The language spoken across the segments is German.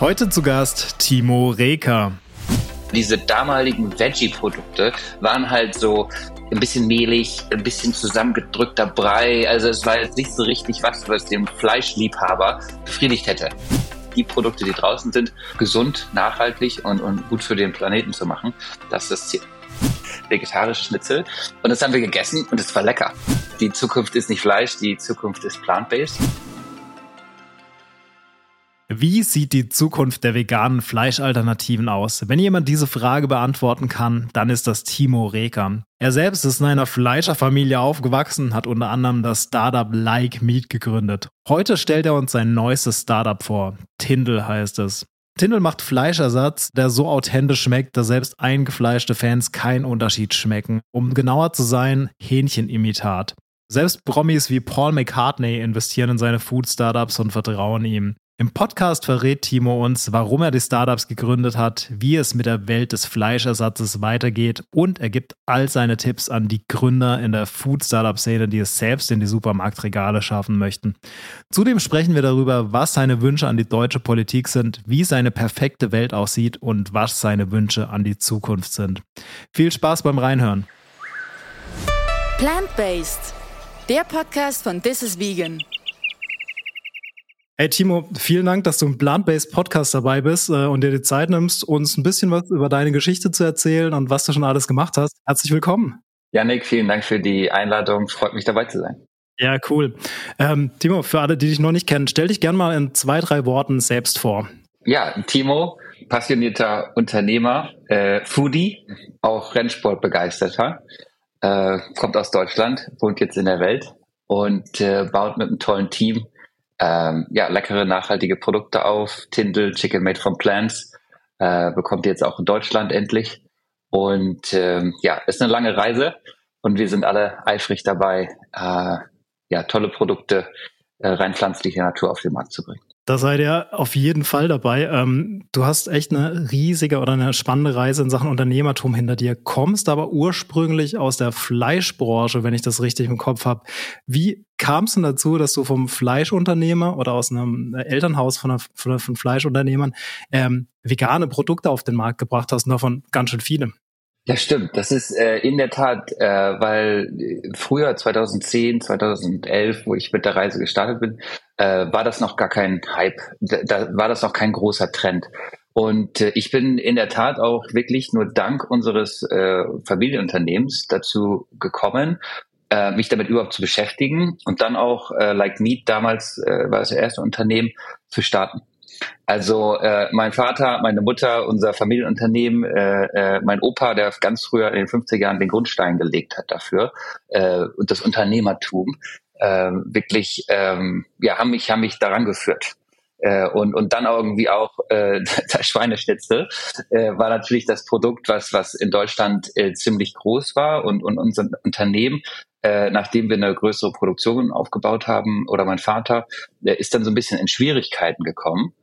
Heute zu Gast Timo Reker. Diese damaligen Veggie-Produkte waren halt so ein bisschen mehlig, ein bisschen zusammengedrückter Brei. Also es war jetzt nicht so richtig was, was dem Fleischliebhaber befriedigt hätte. Die Produkte, die draußen sind, gesund, nachhaltig und, und gut für den Planeten zu machen, das ist das Ziel. Vegetarische Schnitzel. Und das haben wir gegessen und es war lecker. Die Zukunft ist nicht Fleisch, die Zukunft ist plant-based. Wie sieht die Zukunft der veganen Fleischalternativen aus? Wenn jemand diese Frage beantworten kann, dann ist das Timo Reker. Er selbst ist in einer Fleischerfamilie aufgewachsen, hat unter anderem das Startup Like Meat gegründet. Heute stellt er uns sein neuestes Startup vor. Tindel heißt es. Tindel macht Fleischersatz, der so authentisch schmeckt, dass selbst eingefleischte Fans keinen Unterschied schmecken. Um genauer zu sein, Hähnchenimitat. Selbst Promis wie Paul McCartney investieren in seine Food-Startups und vertrauen ihm. Im Podcast verrät Timo uns, warum er die Startups gegründet hat, wie es mit der Welt des Fleischersatzes weitergeht und er gibt all seine Tipps an die Gründer in der Food-Startup-Szene, die es selbst in die Supermarktregale schaffen möchten. Zudem sprechen wir darüber, was seine Wünsche an die deutsche Politik sind, wie seine perfekte Welt aussieht und was seine Wünsche an die Zukunft sind. Viel Spaß beim Reinhören. Plant-Based, der Podcast von This is Vegan. Hey Timo, vielen Dank, dass du im Plant-Based Podcast dabei bist äh, und dir die Zeit nimmst, uns ein bisschen was über deine Geschichte zu erzählen und was du schon alles gemacht hast. Herzlich willkommen. Janik, vielen Dank für die Einladung. Freut mich dabei zu sein. Ja, cool. Ähm, Timo, für alle, die dich noch nicht kennen, stell dich gern mal in zwei, drei Worten selbst vor. Ja, Timo, passionierter Unternehmer, äh, Foodie, auch Rennsportbegeisterter, äh, kommt aus Deutschland, wohnt jetzt in der Welt und äh, baut mit einem tollen Team ähm, ja, leckere, nachhaltige Produkte auf. Tindel, Chicken Made from Plants, äh, bekommt jetzt auch in Deutschland endlich. Und ähm, ja, ist eine lange Reise und wir sind alle eifrig dabei, äh, ja, tolle Produkte äh, rein pflanzlicher Natur auf den Markt zu bringen. Da seid ihr auf jeden Fall dabei. Ähm, du hast echt eine riesige oder eine spannende Reise in Sachen Unternehmertum hinter dir, kommst aber ursprünglich aus der Fleischbranche, wenn ich das richtig im Kopf habe. Wie kam es denn dazu, dass du vom Fleischunternehmer oder aus einem Elternhaus von, einer, von, von Fleischunternehmern ähm, vegane Produkte auf den Markt gebracht hast und davon ganz schön viele? Ja, stimmt. Das ist äh, in der Tat, äh, weil früher 2010, 2011, wo ich mit der Reise gestartet bin, äh, war das noch gar kein Hype. Da, da war das noch kein großer Trend. Und äh, ich bin in der Tat auch wirklich nur dank unseres äh, Familienunternehmens dazu gekommen, äh, mich damit überhaupt zu beschäftigen und dann auch äh, Like Meat damals äh, war das erste Unternehmen zu starten. Also äh, mein Vater, meine Mutter, unser Familienunternehmen, äh, äh, mein Opa, der ganz früher in den 50er Jahren den Grundstein gelegt hat dafür äh, und das Unternehmertum äh, wirklich ähm, ja haben mich haben mich daran geführt. Äh, und, und dann irgendwie auch äh, das Schweineschnitzel äh, war natürlich das Produkt, was, was in Deutschland äh, ziemlich groß war und, und unser Unternehmen äh, nachdem wir eine größere Produktion aufgebaut haben, oder mein Vater, der ist dann so ein bisschen in Schwierigkeiten gekommen.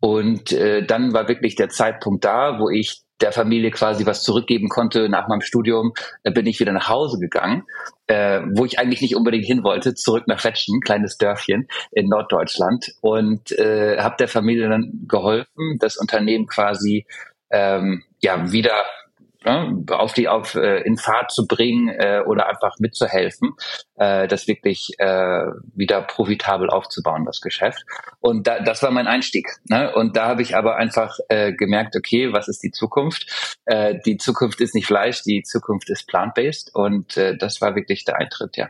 Und äh, dann war wirklich der Zeitpunkt da, wo ich der Familie quasi was zurückgeben konnte. Nach meinem Studium äh, bin ich wieder nach Hause gegangen, äh, wo ich eigentlich nicht unbedingt hin wollte, zurück nach Wetschen, kleines Dörfchen in Norddeutschland und äh, habe der Familie dann geholfen, das Unternehmen quasi ähm, ja wieder ne, auf die auf äh, in Fahrt zu bringen äh, oder einfach mitzuhelfen, äh, das wirklich äh, wieder profitabel aufzubauen, das Geschäft. Und da, das war mein Einstieg. Ne? Und da habe ich aber einfach äh, gemerkt, okay, was ist die Zukunft? Äh, die Zukunft ist nicht Fleisch, die Zukunft ist plant-based und äh, das war wirklich der Eintritt, ja.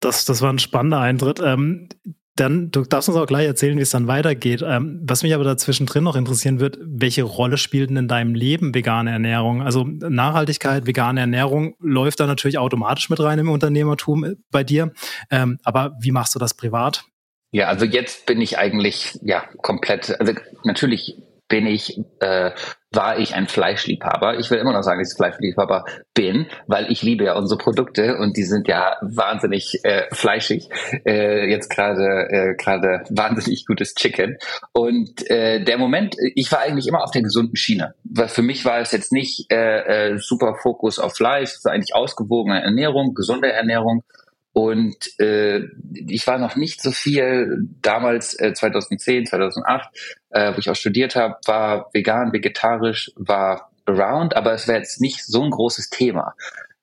Das, das war ein spannender Eintritt. Ähm, dann, du darfst uns auch gleich erzählen, wie es dann weitergeht. Ähm, was mich aber dazwischen drin noch interessieren wird, welche Rolle spielt denn in deinem Leben vegane Ernährung? Also Nachhaltigkeit, vegane Ernährung läuft da natürlich automatisch mit rein im Unternehmertum äh, bei dir. Ähm, aber wie machst du das privat? Ja, also jetzt bin ich eigentlich ja komplett, also natürlich bin ich, äh, war ich ein Fleischliebhaber. Ich will immer noch sagen, dass ich Fleischliebhaber bin, weil ich liebe ja unsere Produkte und die sind ja wahnsinnig äh, fleischig. Äh, jetzt gerade äh, gerade wahnsinnig gutes Chicken. Und äh, der Moment, ich war eigentlich immer auf der gesunden Schiene. Weil für mich war es jetzt nicht äh, äh, super Fokus auf Fleisch, es war eigentlich ausgewogene Ernährung, gesunde Ernährung. Und äh, ich war noch nicht so viel damals, äh, 2010, 2008, äh, wo ich auch studiert habe, war vegan, vegetarisch, war around, aber es wäre jetzt nicht so ein großes Thema.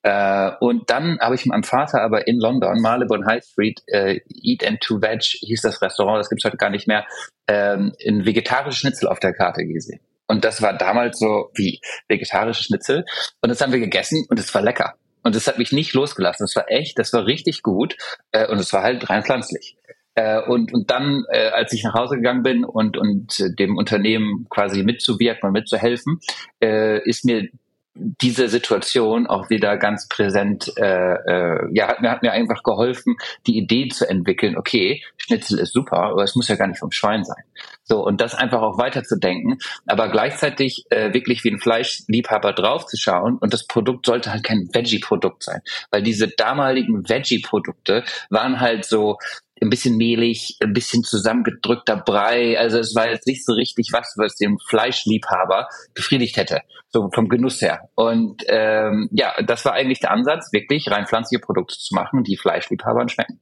Äh, und dann habe ich meinem Vater aber in London, Marylebone High Street, äh, Eat and to Veg hieß das Restaurant, das gibt's heute gar nicht mehr, ähm, ein vegetarisches Schnitzel auf der Karte gesehen. Und das war damals so wie vegetarische Schnitzel. Und das haben wir gegessen und es war lecker. Und das hat mich nicht losgelassen. Das war echt, das war richtig gut. Äh, und es war halt rein pflanzlich. Äh, und, und dann, äh, als ich nach Hause gegangen bin und, und äh, dem Unternehmen quasi mitzuwirken und mitzuhelfen, äh, ist mir diese Situation auch wieder ganz präsent, äh, äh, ja, hat mir, hat mir einfach geholfen, die Idee zu entwickeln, okay, Schnitzel ist super, aber es muss ja gar nicht vom Schwein sein. So, und das einfach auch weiterzudenken, aber gleichzeitig äh, wirklich wie ein Fleischliebhaber draufzuschauen und das Produkt sollte halt kein Veggie-Produkt sein, weil diese damaligen Veggie-Produkte waren halt so, ein bisschen mehlig, ein bisschen zusammengedrückter Brei. Also es war jetzt nicht so richtig was, was den Fleischliebhaber befriedigt hätte, so vom Genuss her. Und ähm, ja, das war eigentlich der Ansatz, wirklich rein pflanzliche Produkte zu machen, die Fleischliebhabern schmecken.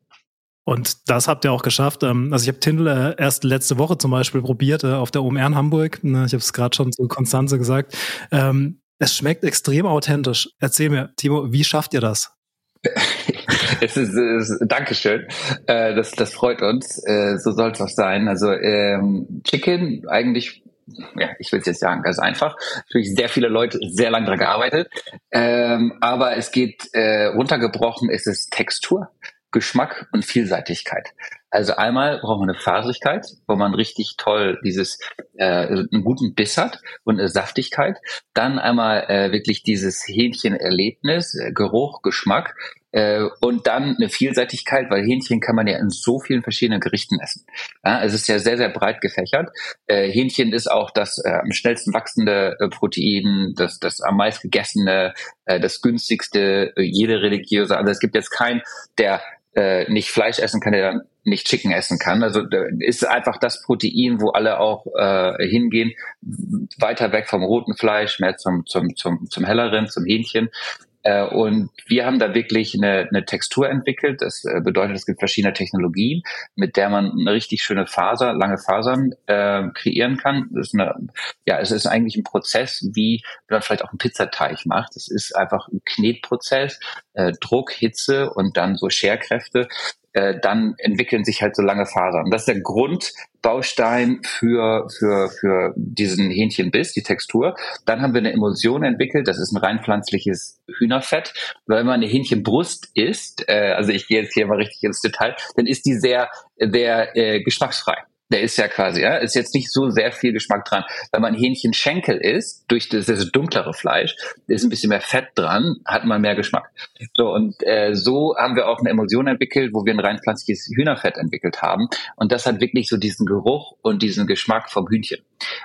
Und das habt ihr auch geschafft. Ähm, also ich habe Tindel äh, erst letzte Woche zum Beispiel probiert äh, auf der OMR in Hamburg. Ne, ich habe es gerade schon zu Konstanze gesagt. Ähm, es schmeckt extrem authentisch. Erzähl mir, Timo, wie schafft ihr das? Es ist, es ist Dankeschön. Äh, das, das freut uns. Äh, so soll es auch sein. Also ähm, Chicken eigentlich ja, ich will es jetzt sagen, ganz einfach. Natürlich sehr viele Leute sehr lange daran gearbeitet. Ähm, aber es geht äh, runtergebrochen, ist es Textur. Geschmack und Vielseitigkeit. Also einmal braucht man eine Faserigkeit, wo man richtig toll dieses äh, einen guten Biss hat und eine Saftigkeit. Dann einmal äh, wirklich dieses Hähnchenerlebnis, äh, Geruch, Geschmack äh, und dann eine Vielseitigkeit, weil Hähnchen kann man ja in so vielen verschiedenen Gerichten essen. Ja, es ist ja sehr, sehr breit gefächert. Äh, Hähnchen ist auch das äh, am schnellsten wachsende äh, Protein, das, das am meist gegessene, äh, das günstigste, äh, jede religiöse. Also es gibt jetzt keinen, der äh, nicht Fleisch essen kann, der dann nicht Chicken essen kann. Also ist einfach das Protein, wo alle auch äh, hingehen, weiter weg vom roten Fleisch, mehr zum, zum, zum, zum helleren, zum Hähnchen. Äh, und wir haben da wirklich eine, eine Textur entwickelt. Das äh, bedeutet, es gibt verschiedene Technologien, mit der man eine richtig schöne Faser, lange Fasern äh, kreieren kann. Das ist eine, ja, es ist eigentlich ein Prozess, wie man vielleicht auch einen Pizzateig macht. Es ist einfach ein Knetprozess, äh, Druck, Hitze und dann so Scherkräfte, äh, dann entwickeln sich halt so lange Fasern. Das ist der Grundbaustein für, für, für diesen Hähnchenbiss, die Textur. Dann haben wir eine Emulsion entwickelt, das ist ein rein pflanzliches Hühnerfett. Wenn man eine Hähnchenbrust isst, äh, also ich gehe jetzt hier mal richtig ins Detail, dann ist die sehr, sehr äh, geschmacksfrei der ist ja quasi, ja, ist jetzt nicht so sehr viel Geschmack dran. Wenn man Hähnchenschenkel isst, durch das, das dunklere Fleisch, ist ein bisschen mehr Fett dran, hat man mehr Geschmack. So, und äh, so haben wir auch eine Emulsion entwickelt, wo wir ein rein pflanzliches Hühnerfett entwickelt haben. Und das hat wirklich so diesen Geruch und diesen Geschmack vom Hühnchen.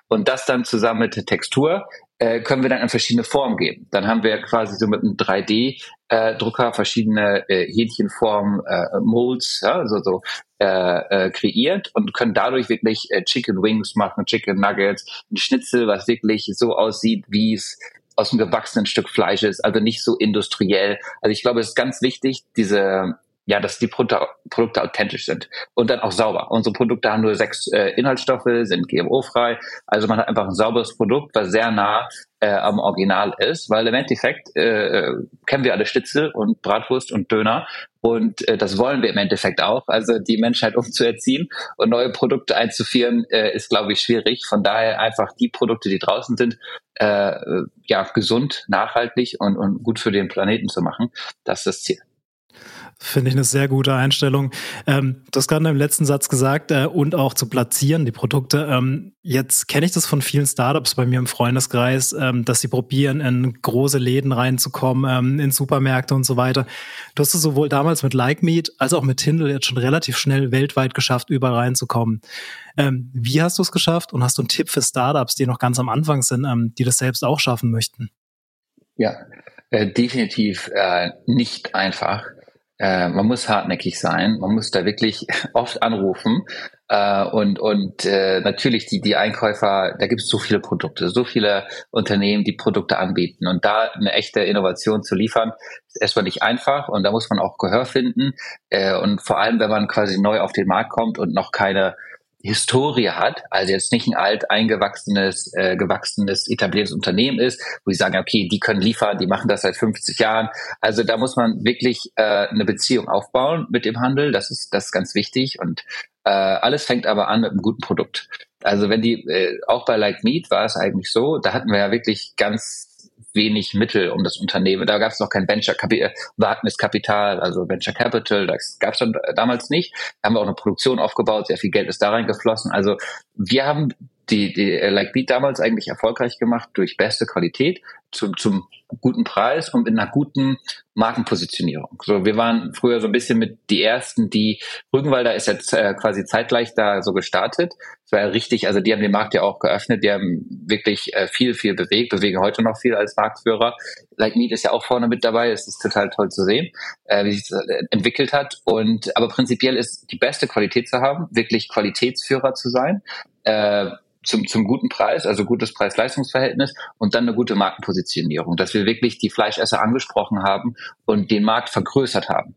Und das dann zusammen mit der Textur äh, können wir dann in verschiedene Formen geben. Dann haben wir quasi so mit einem 3D-Drucker äh, verschiedene äh, Hähnchenformen, äh, Molds, ja, also so äh, äh, kreiert und können dadurch wirklich äh, Chicken Wings machen, Chicken Nuggets, ein Schnitzel, was wirklich so aussieht, wie es aus einem gewachsenen Stück Fleisch ist, also nicht so industriell. Also ich glaube, es ist ganz wichtig, diese ja, dass die Pro Produkte authentisch sind und dann auch sauber. Unsere Produkte haben nur sechs äh, Inhaltsstoffe, sind GMO-frei. Also man hat einfach ein sauberes Produkt, was sehr nah äh, am Original ist, weil im Endeffekt äh, kennen wir alle Schnitzel und Bratwurst und Döner und äh, das wollen wir im Endeffekt auch. Also die Menschheit umzuerziehen und neue Produkte einzuführen, äh, ist, glaube ich, schwierig. Von daher einfach die Produkte, die draußen sind, äh, ja, gesund, nachhaltig und, und gut für den Planeten zu machen. Das ist das Ziel. Finde ich eine sehr gute Einstellung. Ähm, hast gerade im letzten Satz gesagt, äh, und auch zu platzieren, die Produkte. Ähm, jetzt kenne ich das von vielen Startups bei mir im Freundeskreis, ähm, dass sie probieren, in große Läden reinzukommen, ähm, in Supermärkte und so weiter. Du hast es sowohl damals mit Like Meat als auch mit Tindle jetzt schon relativ schnell weltweit geschafft, überall reinzukommen. Ähm, wie hast du es geschafft und hast du einen Tipp für Startups, die noch ganz am Anfang sind, ähm, die das selbst auch schaffen möchten? Ja, äh, definitiv äh, nicht einfach. Äh, man muss hartnäckig sein, man muss da wirklich oft anrufen. Äh, und und äh, natürlich die die Einkäufer, da gibt es so viele Produkte, so viele Unternehmen, die Produkte anbieten. Und da eine echte Innovation zu liefern, ist erstmal nicht einfach. Und da muss man auch Gehör finden. Äh, und vor allem, wenn man quasi neu auf den Markt kommt und noch keine Historie hat, also jetzt nicht ein alt eingewachsenes, äh, gewachsenes, etabliertes Unternehmen ist, wo sie sagen, okay, die können liefern, die machen das seit 50 Jahren. Also da muss man wirklich äh, eine Beziehung aufbauen mit dem Handel. Das ist das ist ganz wichtig und äh, alles fängt aber an mit einem guten Produkt. Also wenn die, äh, auch bei Like Meat war es eigentlich so, da hatten wir ja wirklich ganz wenig Mittel um das Unternehmen. Da gab es noch kein Venture Capital, äh, also Venture Capital, das gab es damals nicht. Da haben wir auch eine Produktion aufgebaut, sehr viel Geld ist da reingeflossen. Also wir haben die, die Like Beat damals eigentlich erfolgreich gemacht durch beste Qualität zum, zum guten Preis und mit einer guten Markenpositionierung. So, wir waren früher so ein bisschen mit die ersten, die Rügenwalder ist jetzt äh, quasi zeitgleich da so gestartet. Das war ja richtig, also die haben den Markt ja auch geöffnet, die haben wirklich äh, viel, viel bewegt, bewegen heute noch viel als Marktführer. Like Meat ist ja auch vorne mit dabei, es ist total toll zu sehen, äh, wie sich das äh, entwickelt hat. Und aber prinzipiell ist die beste Qualität zu haben, wirklich Qualitätsführer zu sein. Äh, zum, zum guten Preis, also gutes Preis-Leistungs-Verhältnis und dann eine gute Markenpositionierung, dass wir wirklich die Fleischesser angesprochen haben und den Markt vergrößert haben.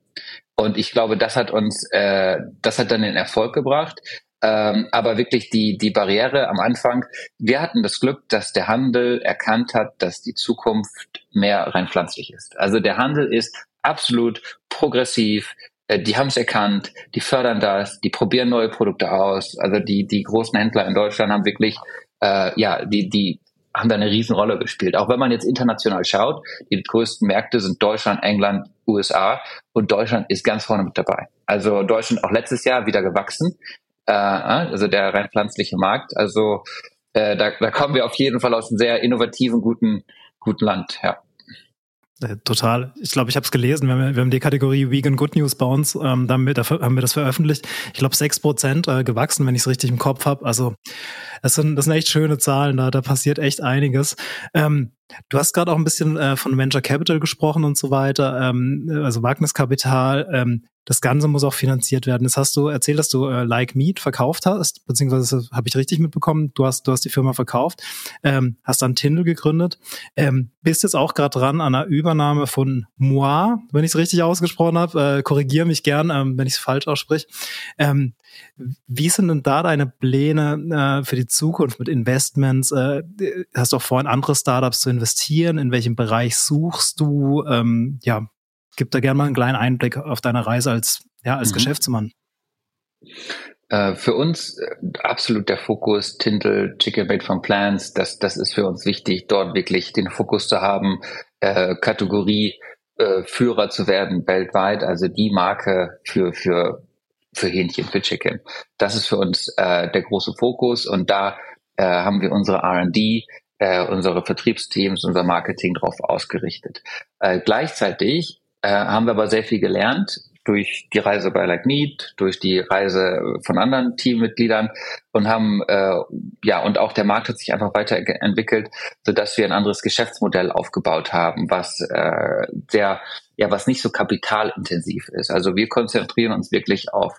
Und ich glaube, das hat uns, äh, das hat dann den Erfolg gebracht. Ähm, aber wirklich die, die Barriere am Anfang, wir hatten das Glück, dass der Handel erkannt hat, dass die Zukunft mehr rein pflanzlich ist. Also der Handel ist absolut progressiv, die haben es erkannt, die fördern das, die probieren neue Produkte aus. Also die, die großen Händler in Deutschland haben wirklich, äh, ja, die, die haben da eine Riesenrolle gespielt. Auch wenn man jetzt international schaut, die größten Märkte sind Deutschland, England, USA und Deutschland ist ganz vorne mit dabei. Also Deutschland auch letztes Jahr wieder gewachsen, äh, also der rein pflanzliche Markt. Also äh, da, da kommen wir auf jeden Fall aus einem sehr innovativen, guten, guten Land, ja. Äh, total. Ich glaube, ich habe es gelesen. Wir haben, wir haben die Kategorie Vegan Good News bei uns. Ähm, damit haben wir das veröffentlicht. Ich glaube, sechs Prozent äh, gewachsen, wenn ich es richtig im Kopf habe. Also das sind, das sind echt schöne Zahlen. Da, da passiert echt einiges. Ähm, Du hast gerade auch ein bisschen äh, von Venture Capital gesprochen und so weiter, ähm, also Wagniskapital. Ähm, das Ganze muss auch finanziert werden. Das hast du erzählt, dass du äh, Like Meat verkauft hast, beziehungsweise habe ich richtig mitbekommen. Du hast, du hast die Firma verkauft, ähm, hast dann Tindel gegründet, ähm, bist jetzt auch gerade dran an einer Übernahme von Moi, wenn ich es richtig ausgesprochen habe. Äh, Korrigiere mich gern, ähm, wenn ich es falsch ausspreche. Ähm, wie sind denn da deine Pläne äh, für die Zukunft mit Investments? Äh, hast du auch vor, in andere Startups zu investieren? In welchem Bereich suchst du? Ähm, ja, gib da gerne mal einen kleinen Einblick auf deine Reise als, ja, als mhm. Geschäftsmann. Äh, für uns äh, absolut der Fokus Tintel, Chicken Made from Plants, das, das ist für uns wichtig, dort wirklich den Fokus zu haben, äh, Kategorie Führer zu werden weltweit, also die Marke für, für, für Hähnchen, für Chicken. Das ist für uns äh, der große Fokus und da äh, haben wir unsere R&D, äh, unsere Vertriebsteams, unser Marketing drauf ausgerichtet. Äh, gleichzeitig äh, haben wir aber sehr viel gelernt durch die Reise bei Like Meat, durch die Reise von anderen Teammitgliedern und haben äh, ja und auch der Markt hat sich einfach weiterentwicklt, so dass wir ein anderes Geschäftsmodell aufgebaut haben, was äh, sehr ja was nicht so kapitalintensiv ist. Also wir konzentrieren uns wirklich auf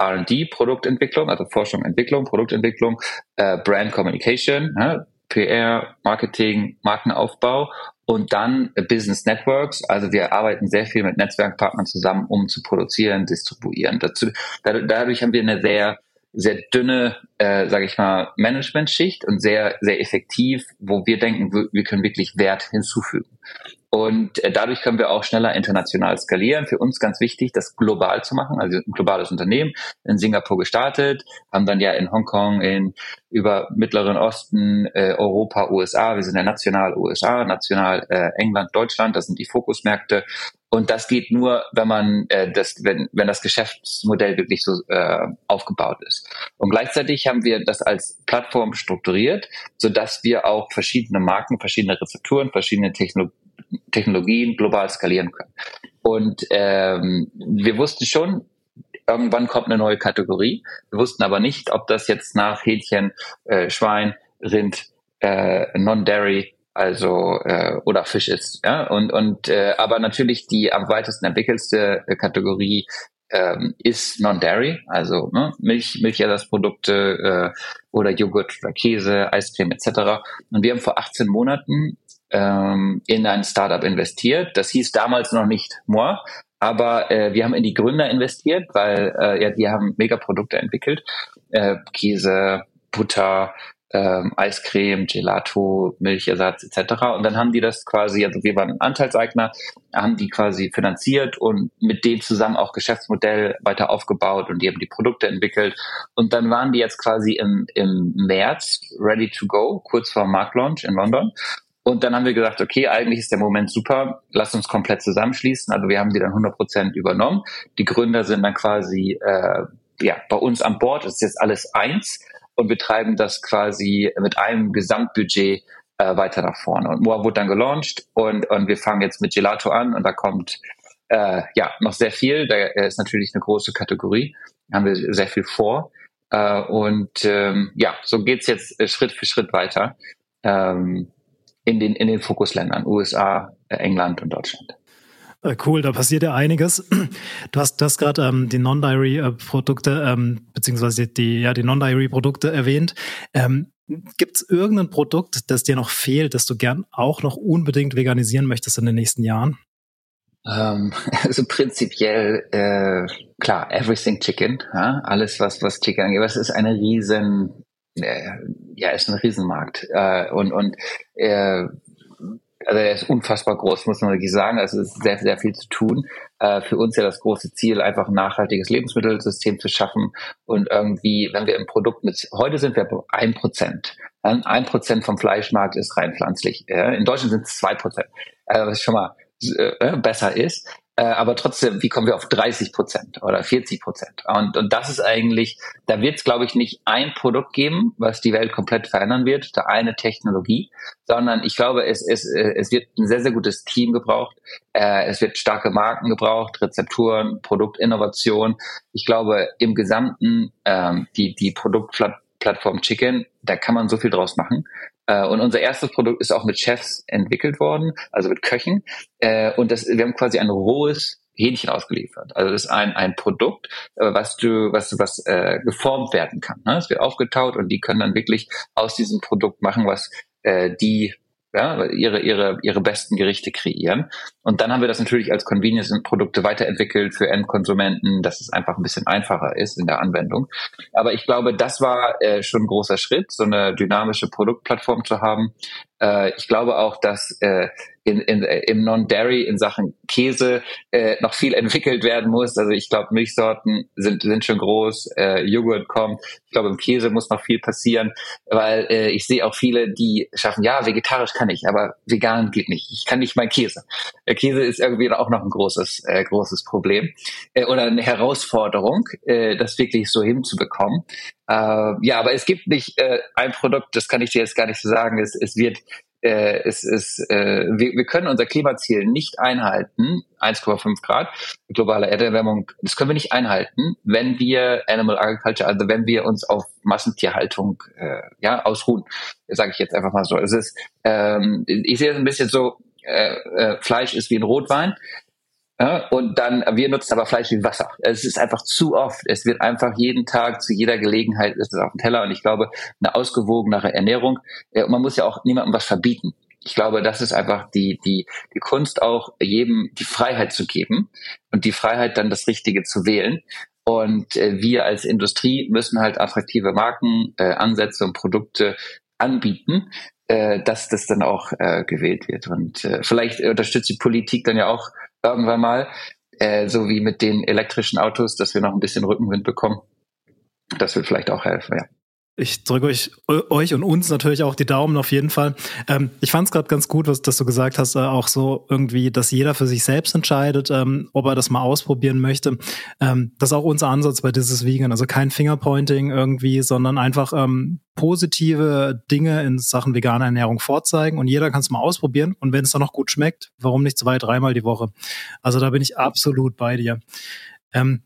R&D, Produktentwicklung, also Forschung, Entwicklung, Produktentwicklung, äh, Brand Communication, ja, PR, Marketing, Markenaufbau und dann Business Networks. Also wir arbeiten sehr viel mit Netzwerkpartnern zusammen, um zu produzieren, distribuieren. Dazu, dadurch haben wir eine sehr sehr dünne, äh, sage ich mal, Management-Schicht und sehr sehr effektiv, wo wir denken, wir können wirklich Wert hinzufügen. Und äh, dadurch können wir auch schneller international skalieren. Für uns ganz wichtig, das global zu machen. Also ein globales Unternehmen in Singapur gestartet, haben dann ja in Hongkong, in über Mittleren Osten, äh, Europa, USA. Wir sind ja national USA, national äh, England, Deutschland. Das sind die Fokusmärkte. Und das geht nur, wenn man äh, das, wenn, wenn das Geschäftsmodell wirklich so äh, aufgebaut ist. Und gleichzeitig haben wir das als Plattform strukturiert, so dass wir auch verschiedene Marken, verschiedene Rezepturen, verschiedene Technologien Technologien global skalieren können. Und ähm, wir wussten schon, irgendwann kommt eine neue Kategorie. Wir wussten aber nicht, ob das jetzt nach Hähnchen, äh, Schwein, Rind, äh, Non-Dairy, also äh, oder Fisch ist. Ja? Und, und äh, aber natürlich die am weitesten entwickelste äh, Kategorie ähm, ist Non-Dairy, also ne, Milch, Milchersatzprodukte äh, oder Joghurt oder Käse, Eiscreme etc. Und wir haben vor 18 Monaten ähm, in ein Startup investiert. Das hieß damals noch nicht Moi, aber äh, wir haben in die Gründer investiert, weil äh, ja, die haben Megaprodukte entwickelt. Äh, Käse, Butter, ähm, Eiscreme, Gelato, Milchersatz etc. Und dann haben die das quasi, also wir waren Anteilseigner, haben die quasi finanziert und mit denen zusammen auch Geschäftsmodell weiter aufgebaut und die haben die Produkte entwickelt. Und dann waren die jetzt quasi im, im März ready to go, kurz vor Marktlaunch in London. Und dann haben wir gesagt, okay, eigentlich ist der Moment super, lass uns komplett zusammenschließen. Also wir haben die dann 100 Prozent übernommen. Die Gründer sind dann quasi äh, ja, bei uns an Bord, das ist jetzt alles eins und wir treiben das quasi mit einem Gesamtbudget äh, weiter nach vorne. Und Moa wurde dann gelauncht und, und wir fangen jetzt mit Gelato an und da kommt äh, ja noch sehr viel. Da ist natürlich eine große Kategorie. Da haben wir sehr viel vor. Äh, und ähm, ja, so geht's jetzt äh, Schritt für Schritt weiter ähm, in, den, in den Fokusländern, USA, äh, England und Deutschland. Äh, cool, da passiert ja einiges. Du hast das gerade ähm, die Non-Dairy-Produkte, ähm, beziehungsweise die, ja, die Non-Dairy-Produkte erwähnt. Ähm, Gibt es irgendein Produkt, das dir noch fehlt, das du gern auch noch unbedingt veganisieren möchtest in den nächsten Jahren? Ähm, also prinzipiell, äh, klar, everything chicken, ja? alles was, was Chicken angeht. Das ist eine riesen, äh, ja, ist ein Riesenmarkt. Äh, und und äh, also er ist unfassbar groß, muss man wirklich sagen. Also es ist sehr, sehr viel zu tun. Äh, für uns ja das große Ziel, einfach ein nachhaltiges Lebensmittelsystem zu schaffen und irgendwie, wenn wir im Produkt mit, heute sind wir ein Prozent. Ein Prozent vom Fleischmarkt ist rein pflanzlich. In Deutschland sind es zwei Prozent, äh, was schon mal äh, besser ist. Äh, aber trotzdem, wie kommen wir auf 30 Prozent oder 40 Prozent? Und, und das ist eigentlich, da wird es, glaube ich, nicht ein Produkt geben, was die Welt komplett verändern wird, da eine Technologie, sondern ich glaube, es, es, es wird ein sehr, sehr gutes Team gebraucht. Äh, es wird starke Marken gebraucht, Rezepturen, Produktinnovation. Ich glaube, im Gesamten ähm, die, die Produktplattform Chicken, da kann man so viel draus machen. Äh, und unser erstes Produkt ist auch mit Chefs entwickelt worden, also mit Köchen. Äh, und das, wir haben quasi ein rohes Hähnchen ausgeliefert. Also das ist ein, ein Produkt, äh, was du, was, was äh, geformt werden kann. Ne? Es wird aufgetaut und die können dann wirklich aus diesem Produkt machen, was äh, die ja, ihre, ihre, ihre besten Gerichte kreieren. Und dann haben wir das natürlich als Convenience-Produkte weiterentwickelt für Endkonsumenten, dass es einfach ein bisschen einfacher ist in der Anwendung. Aber ich glaube, das war äh, schon ein großer Schritt, so eine dynamische Produktplattform zu haben. Äh, ich glaube auch, dass äh, in, in, im Non-Dairy in Sachen Käse äh, noch viel entwickelt werden muss. Also ich glaube, Milchsorten sind, sind schon groß, äh, Joghurt kommt. Ich glaube, im Käse muss noch viel passieren, weil äh, ich sehe auch viele, die schaffen, ja, vegetarisch kann ich, aber vegan geht nicht. Ich kann nicht mal Käse. Käse ist irgendwie auch noch ein großes, äh, großes Problem äh, oder eine Herausforderung, äh, das wirklich so hinzubekommen. Äh, ja, aber es gibt nicht äh, ein Produkt, das kann ich dir jetzt gar nicht so sagen. Es, es wird äh, es ist, äh, wir, wir können unser Klimaziel nicht einhalten, 1,5 Grad globale Erderwärmung, das können wir nicht einhalten, wenn wir Animal Agriculture, also wenn wir uns auf Massentierhaltung äh, ja ausruhen, sage ich jetzt einfach mal so. Es ist, ähm, ich sehe es ein bisschen so, äh, äh, Fleisch ist wie ein Rotwein. Ja, und dann, wir nutzen aber Fleisch wie Wasser. Es ist einfach zu oft. Es wird einfach jeden Tag, zu jeder Gelegenheit ist es auf dem Teller. Und ich glaube, eine ausgewogenere Ernährung, äh, man muss ja auch niemandem was verbieten. Ich glaube, das ist einfach die, die, die Kunst auch, jedem die Freiheit zu geben und die Freiheit dann das Richtige zu wählen. Und äh, wir als Industrie müssen halt attraktive Marken, äh, Ansätze und Produkte anbieten, äh, dass das dann auch äh, gewählt wird. Und äh, vielleicht unterstützt die Politik dann ja auch irgendwann mal, äh, so wie mit den elektrischen Autos, dass wir noch ein bisschen Rückenwind bekommen. Das wird vielleicht auch helfen, ja. Ich drücke euch, euch und uns natürlich auch die Daumen auf jeden Fall. Ähm, ich fand es gerade ganz gut, was dass du gesagt hast, äh, auch so irgendwie, dass jeder für sich selbst entscheidet, ähm, ob er das mal ausprobieren möchte. Ähm, das ist auch unser Ansatz bei dieses Vegan. Also kein Fingerpointing irgendwie, sondern einfach ähm, positive Dinge in Sachen vegane Ernährung vorzeigen und jeder kann es mal ausprobieren. Und wenn es dann noch gut schmeckt, warum nicht zwei, dreimal die Woche? Also da bin ich absolut bei dir. Ähm,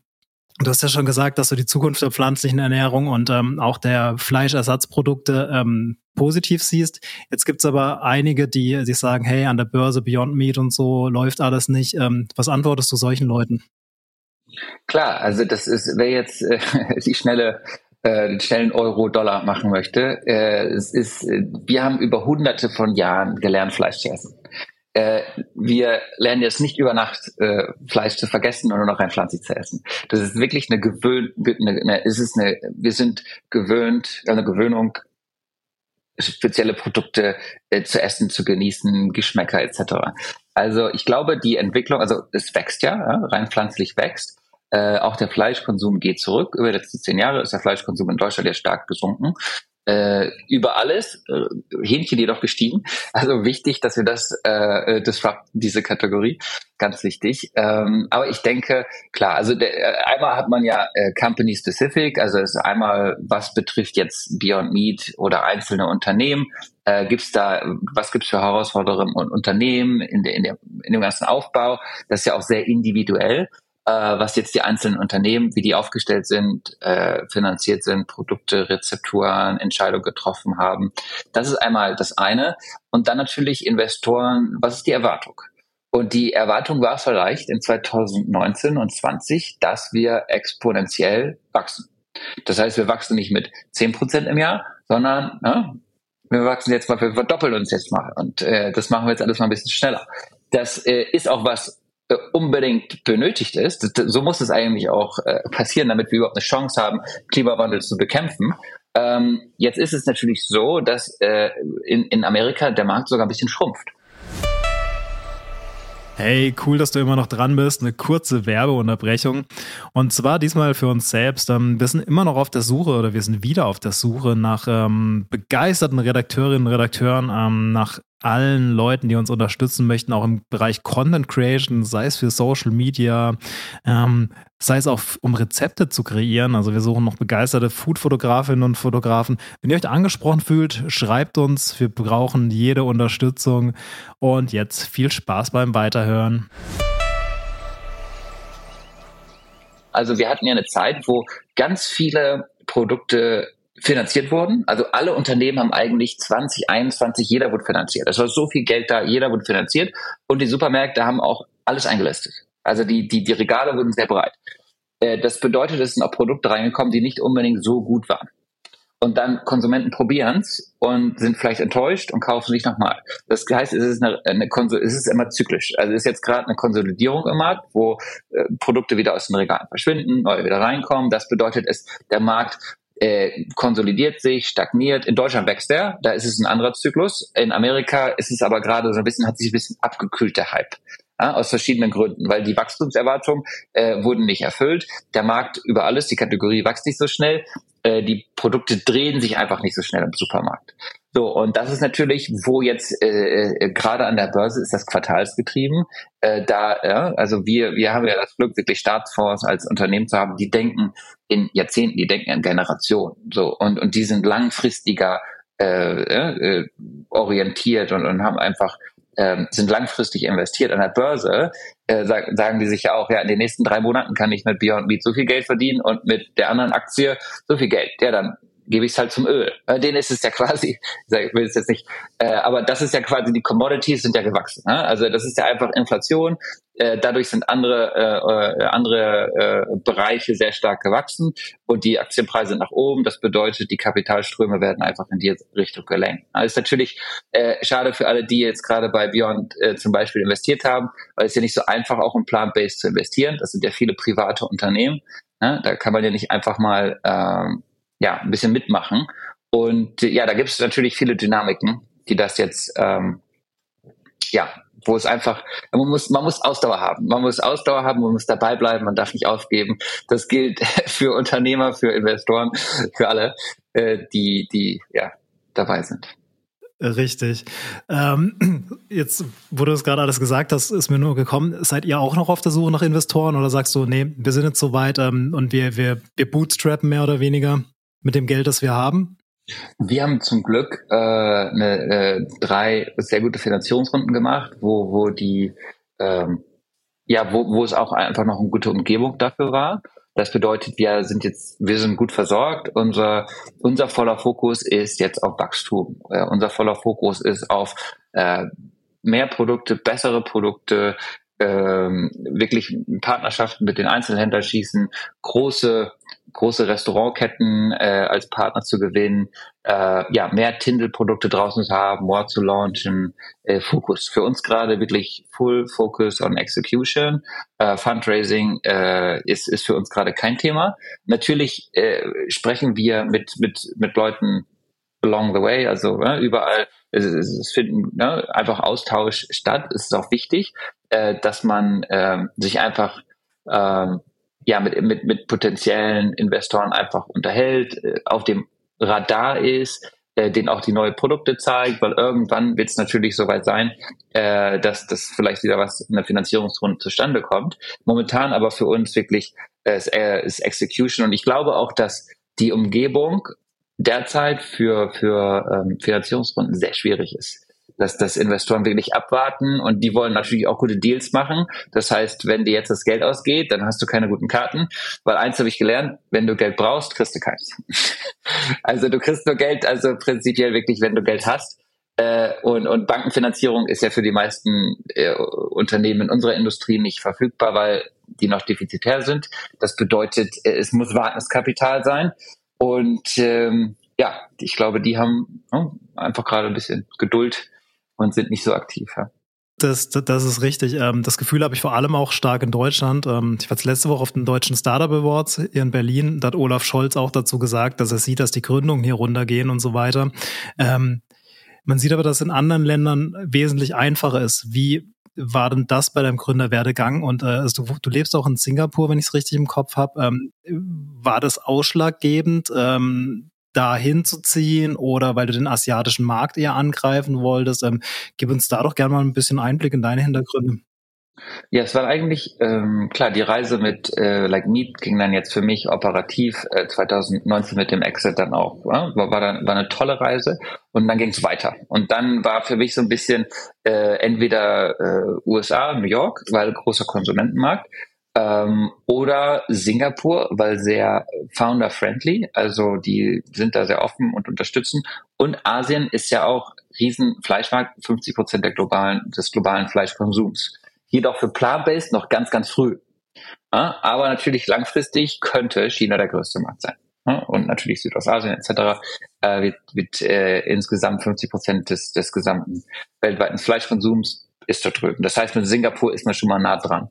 Du hast ja schon gesagt, dass du die Zukunft der pflanzlichen Ernährung und ähm, auch der Fleischersatzprodukte ähm, positiv siehst. Jetzt gibt's aber einige, die sich sagen, hey, an der Börse Beyond Meat und so läuft alles nicht. Ähm, was antwortest du solchen Leuten? Klar, also das ist, wer jetzt äh, die schnelle äh, den schnellen Euro-Dollar machen möchte. Äh, es ist, wir haben über hunderte von Jahren gelernt, Fleisch zu essen. Äh, wir lernen jetzt nicht über Nacht äh, Fleisch zu vergessen und nur noch rein pflanzlich zu essen. Das ist wirklich eine gewöhnt, eine, eine, ist eine, wir sind gewöhnt, eine Gewöhnung, spezielle Produkte äh, zu essen, zu genießen, Geschmäcker etc. Also ich glaube, die Entwicklung, also es wächst ja, ja rein pflanzlich wächst. Äh, auch der Fleischkonsum geht zurück. Über die letzten zehn Jahre ist der Fleischkonsum in Deutschland ja stark gesunken äh, über alles, äh, Hähnchen jedoch gestiegen. Also wichtig, dass wir das äh, disrupt, diese Kategorie, ganz wichtig. Ähm, aber ich denke, klar, also der, äh, einmal hat man ja äh, Company Specific, also ist einmal, was betrifft jetzt Beyond Meat oder einzelne Unternehmen, äh, gibt's da, was gibt's für Herausforderungen und Unternehmen in, der, in, der, in dem ganzen Aufbau? Das ist ja auch sehr individuell was jetzt die einzelnen Unternehmen, wie die aufgestellt sind, äh, finanziert sind, Produkte, Rezepturen, Entscheidungen getroffen haben. Das ist einmal das eine. Und dann natürlich Investoren, was ist die Erwartung? Und die Erwartung war vielleicht in 2019 und 20, dass wir exponentiell wachsen. Das heißt, wir wachsen nicht mit 10 Prozent im Jahr, sondern ne, wir wachsen jetzt mal, wir verdoppeln uns jetzt mal. Und äh, das machen wir jetzt alles mal ein bisschen schneller. Das äh, ist auch was, äh, unbedingt benötigt ist. So muss es eigentlich auch äh, passieren, damit wir überhaupt eine Chance haben, Klimawandel zu bekämpfen. Ähm, jetzt ist es natürlich so, dass äh, in, in Amerika der Markt sogar ein bisschen schrumpft. Hey, cool, dass du immer noch dran bist. Eine kurze Werbeunterbrechung. Und zwar diesmal für uns selbst. Ähm, wir sind immer noch auf der Suche oder wir sind wieder auf der Suche nach ähm, begeisterten Redakteurinnen und Redakteuren, ähm, nach allen Leuten, die uns unterstützen möchten, auch im Bereich Content Creation, sei es für Social Media, ähm, sei es auch um Rezepte zu kreieren. Also wir suchen noch begeisterte Food-Fotografinnen und Fotografen. Wenn ihr euch angesprochen fühlt, schreibt uns. Wir brauchen jede Unterstützung. Und jetzt viel Spaß beim Weiterhören. Also wir hatten ja eine Zeit, wo ganz viele Produkte finanziert wurden. Also alle Unternehmen haben eigentlich 2021, jeder wurde finanziert. Es war so viel Geld da, jeder wurde finanziert. Und die Supermärkte haben auch alles eingelistet. Also die, die, die Regale wurden sehr breit. Äh, das bedeutet, es sind auch Produkte reingekommen, die nicht unbedingt so gut waren. Und dann Konsumenten probieren es und sind vielleicht enttäuscht und kaufen sich nochmal. Das heißt, es ist, eine, eine es ist immer zyklisch. Also es ist jetzt gerade eine Konsolidierung im Markt, wo äh, Produkte wieder aus den Regalen verschwinden, neue wieder reinkommen. Das bedeutet, es, der Markt äh, konsolidiert sich, stagniert. In Deutschland wächst er, da ist es ein anderer Zyklus. In Amerika ist es aber gerade so ein bisschen, hat sich ein bisschen abgekühlt, der Hype. Ja, aus verschiedenen Gründen, weil die Wachstumserwartungen äh, wurden nicht erfüllt. Der Markt über alles, die Kategorie wächst nicht so schnell. Äh, die Produkte drehen sich einfach nicht so schnell im Supermarkt. So, und das ist natürlich, wo jetzt äh, äh, gerade an der Börse ist das quartalsgetrieben. Äh, da, ja, also wir, wir haben ja das Glück, wirklich Staatsfonds als Unternehmen zu haben, die denken in Jahrzehnten, die denken in Generationen. So, und, und die sind langfristiger äh, äh, orientiert und, und haben einfach äh, sind langfristig investiert an der Börse, äh, sag, sagen die sich ja auch, ja, in den nächsten drei Monaten kann ich mit Beyond Meat so viel Geld verdienen und mit der anderen Aktie so viel Geld. Ja, dann gebe ich es halt zum Öl. Bei denen ist es ja quasi, ich will es jetzt nicht, äh, aber das ist ja quasi, die Commodities sind ja gewachsen. Ne? Also das ist ja einfach Inflation. Äh, dadurch sind andere, äh, äh, andere äh, Bereiche sehr stark gewachsen und die Aktienpreise sind nach oben. Das bedeutet, die Kapitalströme werden einfach in die Richtung gelenkt. Das ist natürlich äh, schade für alle, die jetzt gerade bei Beyond äh, zum Beispiel investiert haben, weil es ja nicht so einfach auch im Plant-Based zu investieren. Das sind ja viele private Unternehmen. Ne? Da kann man ja nicht einfach mal ähm, ja, ein bisschen mitmachen. Und ja, da gibt es natürlich viele Dynamiken, die das jetzt, ähm, ja, wo es einfach, man muss, man muss Ausdauer haben. Man muss Ausdauer haben, man muss dabei bleiben, man darf nicht aufgeben. Das gilt für Unternehmer, für Investoren, für alle, äh, die, die ja dabei sind. Richtig. Ähm, jetzt, wo du es gerade alles gesagt hast, ist mir nur gekommen, seid ihr auch noch auf der Suche nach Investoren oder sagst du, nee, wir sind jetzt so weit ähm, und wir, wir, wir bootstrappen mehr oder weniger? Mit dem Geld, das wir haben? Wir haben zum Glück äh, eine, äh, drei sehr gute Finanzierungsrunden gemacht, wo, wo die ähm, ja, wo, wo es auch einfach noch eine gute Umgebung dafür war. Das bedeutet, wir sind jetzt, wir sind gut versorgt. Unser, unser voller Fokus ist jetzt auf Wachstum. Äh, unser voller Fokus ist auf äh, mehr Produkte, bessere Produkte, ähm, wirklich Partnerschaften mit den Einzelhändlern schießen, große große Restaurantketten äh, als Partner zu gewinnen, äh, ja mehr Tindel-Produkte draußen zu haben, more zu launchen, äh, Fokus für uns gerade wirklich Full Focus on Execution, äh, Fundraising äh, ist ist für uns gerade kein Thema. Natürlich äh, sprechen wir mit mit mit Leuten along the way, also ne, überall es, es finden ne, einfach Austausch statt. Es ist auch wichtig, äh, dass man äh, sich einfach äh, ja mit, mit, mit potenziellen Investoren einfach unterhält, äh, auf dem Radar ist, äh, denen auch die neue Produkte zeigt, weil irgendwann wird es natürlich soweit sein, äh, dass das vielleicht wieder was in der Finanzierungsrunde zustande kommt. Momentan aber für uns wirklich äh, ist, äh, ist Execution und ich glaube auch, dass die Umgebung derzeit für, für ähm, Finanzierungsrunden sehr schwierig ist. Dass, dass Investoren wirklich abwarten und die wollen natürlich auch gute Deals machen. Das heißt, wenn dir jetzt das Geld ausgeht, dann hast du keine guten Karten, weil eins habe ich gelernt, wenn du Geld brauchst, kriegst du keins. also du kriegst nur Geld, also prinzipiell wirklich, wenn du Geld hast. Äh, und, und Bankenfinanzierung ist ja für die meisten äh, Unternehmen in unserer Industrie nicht verfügbar, weil die noch defizitär sind. Das bedeutet, äh, es muss Wartungskapital sein. Und ähm, ja, ich glaube, die haben ja, einfach gerade ein bisschen Geduld und sind nicht so aktiv. Ja. Das, das ist richtig. Ähm, das Gefühl habe ich vor allem auch stark in Deutschland. Ähm, ich war letzte Woche auf den deutschen Startup Awards hier in Berlin. Da hat Olaf Scholz auch dazu gesagt, dass er sieht, dass die Gründungen hier runtergehen und so weiter. Ähm, man sieht aber, dass in anderen Ländern wesentlich einfacher ist. Wie war denn das bei deinem Gründerwerdegang? Und äh, also du, du lebst auch in Singapur, wenn ich es richtig im Kopf habe. War das ausschlaggebend, da hinzuziehen oder weil du den asiatischen Markt eher angreifen wolltest? Ähm, gib uns da doch gerne mal ein bisschen Einblick in deine Hintergründe. Ja, es war eigentlich ähm, klar, die Reise mit äh, Like Meet ging dann jetzt für mich operativ äh, 2019 mit dem Exit dann auch. Ja? War, war, dann, war eine tolle Reise und dann ging es weiter. Und dann war für mich so ein bisschen äh, entweder äh, USA, New York, weil großer Konsumentenmarkt, ähm, oder Singapur, weil sehr founder-friendly, also die sind da sehr offen und unterstützen. Und Asien ist ja auch riesen Fleischmarkt, 50 Prozent der globalen, des globalen Fleischkonsums jedoch für Plant-Based noch ganz, ganz früh. Ja, aber natürlich langfristig könnte China der größte Markt sein. Ja, und natürlich Südostasien etc. Äh, wird, wird äh, insgesamt 50 Prozent des, des gesamten weltweiten Fleischkonsums ist dort drüben. Das heißt, mit Singapur ist man schon mal nah dran.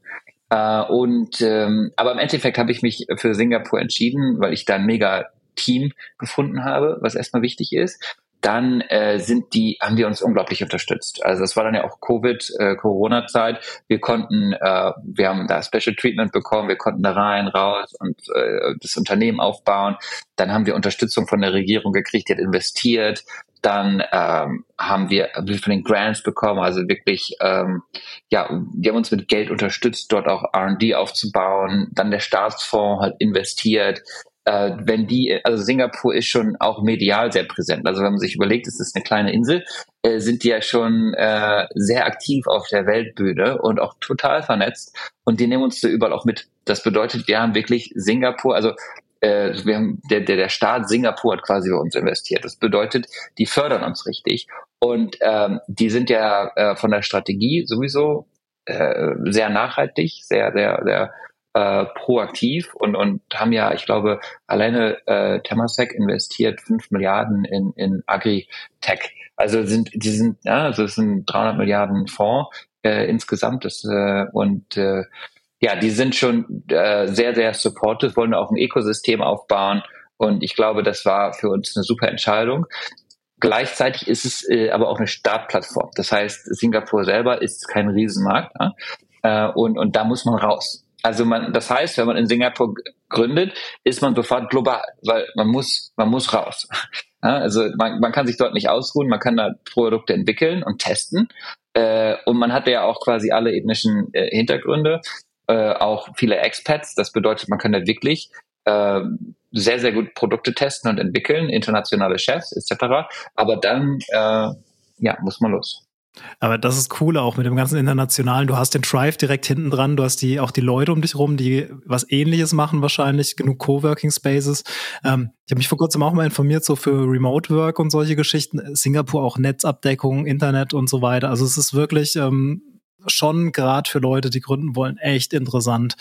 Äh, und ähm, aber im Endeffekt habe ich mich für Singapur entschieden, weil ich da ein mega Team gefunden habe, was erstmal wichtig ist dann äh, sind die, haben die uns unglaublich unterstützt. Also es war dann ja auch Covid, äh, Corona-Zeit. Wir konnten, äh, wir haben da Special Treatment bekommen, wir konnten da rein, raus und äh, das Unternehmen aufbauen. Dann haben wir Unterstützung von der Regierung gekriegt, die hat investiert. Dann ähm, haben wir von den Grants bekommen, also wirklich, ähm, ja, die haben uns mit Geld unterstützt, dort auch R&D aufzubauen. Dann der Staatsfonds hat investiert äh, wenn die, also Singapur ist schon auch medial sehr präsent. Also wenn man sich überlegt, es ist eine kleine Insel, äh, sind die ja schon äh, sehr aktiv auf der Weltbühne und auch total vernetzt und die nehmen uns da überall auch mit. Das bedeutet, wir haben wirklich Singapur, also äh, wir haben, der, der, der Staat Singapur hat quasi bei uns investiert. Das bedeutet, die fördern uns richtig. Und ähm, die sind ja äh, von der Strategie sowieso äh, sehr nachhaltig, sehr, sehr, sehr äh, proaktiv und, und haben ja, ich glaube, alleine äh, Temasek investiert fünf Milliarden in, in Agri-Tech. Also sind, die sind, ja, also es sind 300 Milliarden Fonds äh, insgesamt das, äh, und äh, ja, die sind schon äh, sehr, sehr supportive, wollen auch ein Ökosystem aufbauen und ich glaube, das war für uns eine super Entscheidung. Gleichzeitig ist es äh, aber auch eine Startplattform. Das heißt, Singapur selber ist kein Riesenmarkt ja? äh, und, und da muss man raus. Also man, das heißt, wenn man in Singapur gründet, ist man sofort global, weil man muss, man muss raus. Ja, also man, man kann sich dort nicht ausruhen, man kann da Produkte entwickeln und testen. Äh, und man hat ja auch quasi alle ethnischen äh, Hintergründe, äh, auch viele Expats. Das bedeutet, man kann da wirklich äh, sehr, sehr gut Produkte testen und entwickeln, internationale Chefs etc. Aber dann äh, ja, muss man los. Aber das ist cool auch mit dem ganzen Internationalen. Du hast den Drive direkt hinten dran, du hast die, auch die Leute um dich rum, die was ähnliches machen wahrscheinlich, genug Coworking Spaces. Ähm, ich habe mich vor kurzem auch mal informiert, so für Remote Work und solche Geschichten. Singapur auch Netzabdeckung, Internet und so weiter. Also es ist wirklich ähm, schon gerade für Leute, die gründen wollen, echt interessant.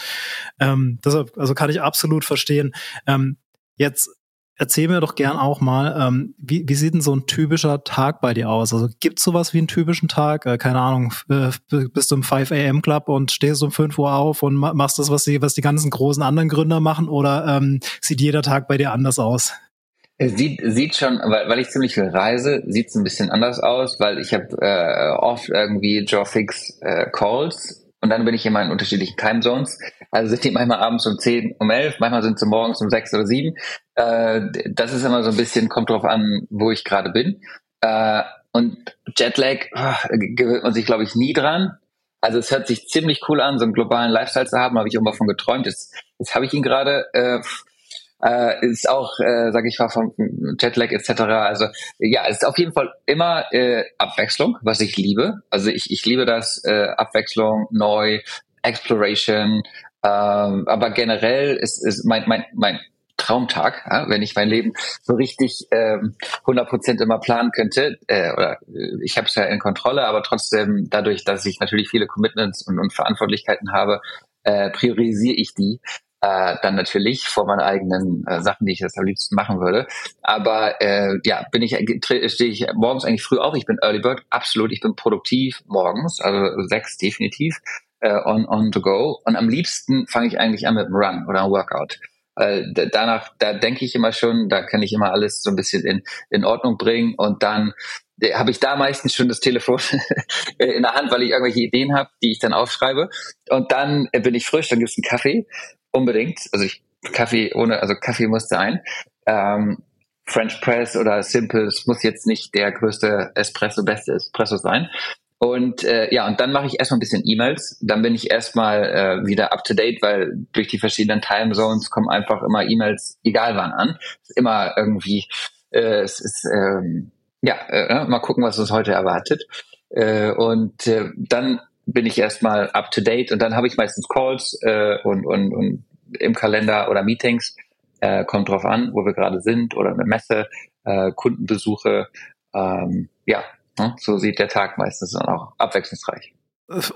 Ähm, deshalb, also kann ich absolut verstehen. Ähm, jetzt erzähl mir doch gern auch mal, ähm, wie, wie sieht denn so ein typischer Tag bei dir aus? Also gibt's sowas wie einen typischen Tag? Äh, keine Ahnung, äh, bist du im 5 AM Club und stehst um 5 Uhr auf und machst das, was die, was die ganzen großen anderen Gründer machen? Oder ähm, sieht jeder Tag bei dir anders aus? Sieht, sieht schon, weil, weil ich ziemlich viel reise, sieht es ein bisschen anders aus, weil ich habe äh, oft irgendwie Jawfix äh, Calls und dann bin ich immer in unterschiedlichen Timezones. Also sind die manchmal abends um 10, um 11, manchmal sind sie morgens um 6 oder 7. Äh, das ist immer so ein bisschen, kommt drauf an, wo ich gerade bin. Äh, und Jetlag oh, gewöhnt man sich, glaube ich, nie dran. Also es hört sich ziemlich cool an, so einen globalen Lifestyle zu haben, habe ich immer von geträumt. Jetzt, jetzt habe ich ihn gerade. Äh, äh, ist auch, äh, sage ich mal, vom Jetlag etc. Also ja, es ist auf jeden Fall immer äh, Abwechslung, was ich liebe. Also ich, ich liebe das, äh, Abwechslung, neu, Exploration. Ähm, aber generell ist, ist mein, mein, mein Traumtag, ja, wenn ich mein Leben so richtig ähm, 100% immer planen könnte. Äh, oder äh, ich habe es ja in Kontrolle, aber trotzdem dadurch, dass ich natürlich viele Commitments und, und Verantwortlichkeiten habe, äh, priorisiere ich die äh, dann natürlich vor meinen eigenen äh, Sachen, die ich jetzt am liebsten machen würde. Aber äh, ja, bin ich stehe ich morgens eigentlich früh auf. Ich bin Early Bird, absolut. Ich bin produktiv morgens, also sechs definitiv äh, on on to go. Und am liebsten fange ich eigentlich an mit einem Run oder einem Workout. Äh, danach, da denke ich immer schon, da kann ich immer alles so ein bisschen in, in Ordnung bringen und dann äh, habe ich da meistens schon das Telefon in der Hand, weil ich irgendwelche Ideen habe, die ich dann aufschreibe. Und dann äh, bin ich frisch, dann gibt's einen Kaffee unbedingt. Also ich, Kaffee ohne, also Kaffee muss sein. Ähm, French Press oder Simple, es muss jetzt nicht der größte Espresso, beste Espresso sein. Und äh, ja, und dann mache ich erstmal ein bisschen E-Mails. Dann bin ich erstmal äh, wieder up to date, weil durch die verschiedenen Time Zones kommen einfach immer E-Mails, egal wann an. Ist immer irgendwie, äh, es ist ähm, ja, äh, mal gucken, was uns heute erwartet. Äh, und äh, dann bin ich erstmal up to date und dann habe ich meistens Calls äh, und, und, und im Kalender oder Meetings. Äh, kommt drauf an, wo wir gerade sind oder eine Messe, äh, Kundenbesuche. Ähm, ja? So sieht der Tag meistens dann auch abwechslungsreich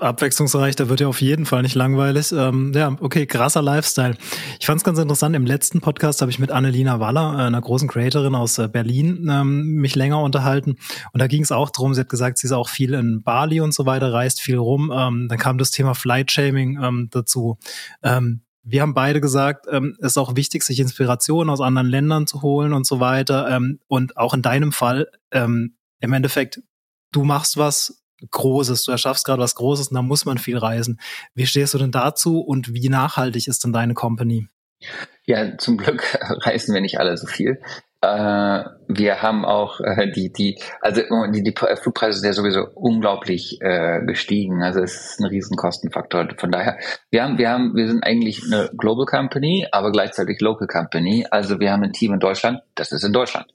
abwechslungsreich, da wird ja auf jeden Fall nicht langweilig. Ähm, ja, okay, krasser Lifestyle. Ich fand es ganz interessant, im letzten Podcast habe ich mit Annelina Waller, einer großen Creatorin aus äh, Berlin, ähm, mich länger unterhalten. Und da ging es auch drum, sie hat gesagt, sie ist auch viel in Bali und so weiter, reist viel rum. Ähm, dann kam das Thema Flight-Shaming ähm, dazu. Ähm, wir haben beide gesagt, ähm, es ist auch wichtig, sich Inspirationen aus anderen Ländern zu holen und so weiter. Ähm, und auch in deinem Fall, ähm, im Endeffekt, du machst was, Großes, du erschaffst gerade was Großes und da muss man viel reisen. Wie stehst du denn dazu und wie nachhaltig ist denn deine Company? Ja, zum Glück reisen wir nicht alle so viel. Äh, wir haben auch äh, die, die, also die, die Flugpreise sind ja sowieso unglaublich äh, gestiegen. Also es ist ein Riesenkostenfaktor. Von daher, wir haben, wir haben, wir sind eigentlich eine Global Company, aber gleichzeitig Local Company. Also wir haben ein Team in Deutschland, das ist in Deutschland.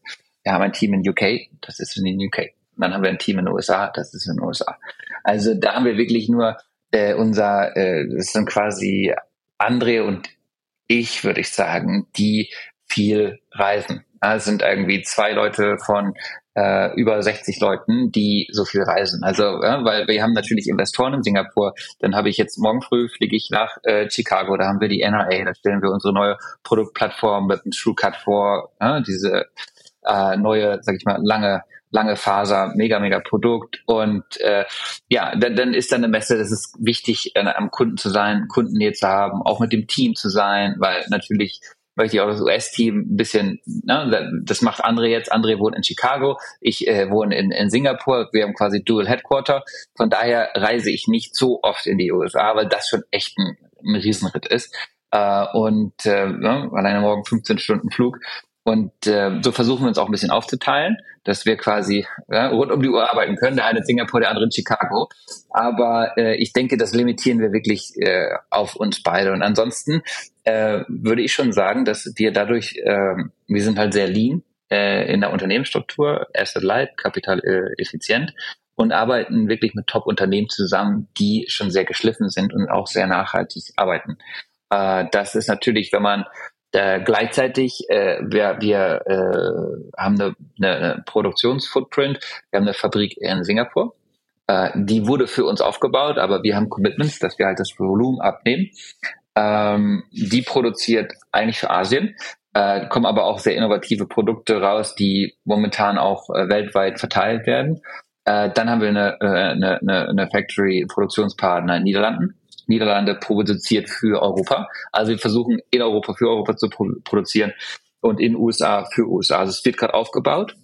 Wir haben ein Team in UK, das ist in den UK. Und dann haben wir ein Team in den USA, das ist in den USA. Also da haben wir wirklich nur äh, unser, äh, das sind quasi André und ich, würde ich sagen, die viel reisen. Es sind irgendwie zwei Leute von äh, über 60 Leuten, die so viel reisen. Also, ja, weil wir haben natürlich Investoren in Singapur. Dann habe ich jetzt morgen früh fliege ich nach äh, Chicago. Da haben wir die NRA. Da stellen wir unsere neue Produktplattform mit dem TrueCut vor. Ja, diese äh, neue, sag ich mal, lange lange Faser, mega, mega Produkt. Und äh, ja, dann, dann ist dann eine Messe, das ist wichtig, äh, am Kunden zu sein, Kundennähe zu haben, auch mit dem Team zu sein, weil natürlich möchte ich auch das US-Team ein bisschen, ne, das macht André jetzt. André wohnt in Chicago, ich äh, wohne in, in Singapur, wir haben quasi Dual Headquarter. Von daher reise ich nicht so oft in die USA, weil das schon echt ein, ein Riesenritt ist. Äh, und äh, ne, alleine morgen 15 Stunden Flug. Und äh, so versuchen wir uns auch ein bisschen aufzuteilen, dass wir quasi ja, rund um die Uhr arbeiten können. Der eine in Singapur, der andere in Chicago. Aber äh, ich denke, das limitieren wir wirklich äh, auf uns beide. Und ansonsten äh, würde ich schon sagen, dass wir dadurch, äh, wir sind halt sehr lean äh, in der Unternehmensstruktur, asset light, kapital äh, effizient und arbeiten wirklich mit Top-Unternehmen zusammen, die schon sehr geschliffen sind und auch sehr nachhaltig arbeiten. Äh, das ist natürlich, wenn man äh, gleichzeitig, äh, wir, wir äh, haben eine, eine Produktionsfootprint, wir haben eine Fabrik in Singapur. Äh, die wurde für uns aufgebaut, aber wir haben Commitments, dass wir halt das Volumen abnehmen. Ähm, die produziert eigentlich für Asien, äh, kommen aber auch sehr innovative Produkte raus, die momentan auch äh, weltweit verteilt werden. Äh, dann haben wir eine, äh, eine, eine, eine Factory-Produktionspartner in Niederlanden. Niederlande produziert für Europa. Also wir versuchen in Europa für Europa zu produzieren und in USA für USA. Also es wird gerade aufgebaut.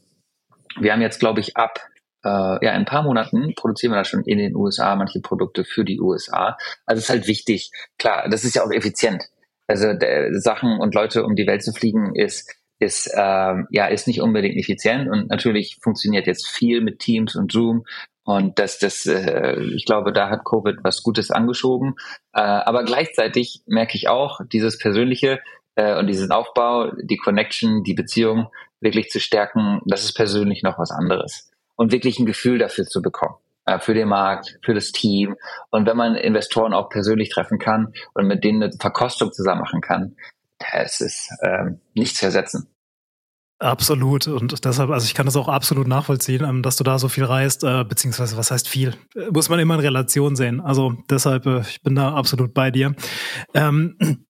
Wir haben jetzt, glaube ich, ab äh, ja, in ein paar Monaten produzieren wir da schon in den USA manche Produkte für die USA. Also es ist halt wichtig. Klar, das ist ja auch effizient. Also der, Sachen und Leute um die Welt zu fliegen ist ist ähm, ja ist nicht unbedingt effizient und natürlich funktioniert jetzt viel mit Teams und Zoom und das, das, äh, ich glaube, da hat Covid was Gutes angeschoben. Äh, aber gleichzeitig merke ich auch dieses Persönliche äh, und diesen Aufbau, die Connection, die Beziehung wirklich zu stärken, das ist persönlich noch was anderes. Und wirklich ein Gefühl dafür zu bekommen äh, für den Markt, für das Team. Und wenn man Investoren auch persönlich treffen kann und mit denen eine Verkostung zusammen machen kann, das ist ähm, nicht zu ersetzen. Absolut. Und deshalb, also ich kann das auch absolut nachvollziehen, ähm, dass du da so viel reist, äh, beziehungsweise was heißt viel? Muss man immer in Relation sehen. Also deshalb, äh, ich bin da absolut bei dir. Ähm,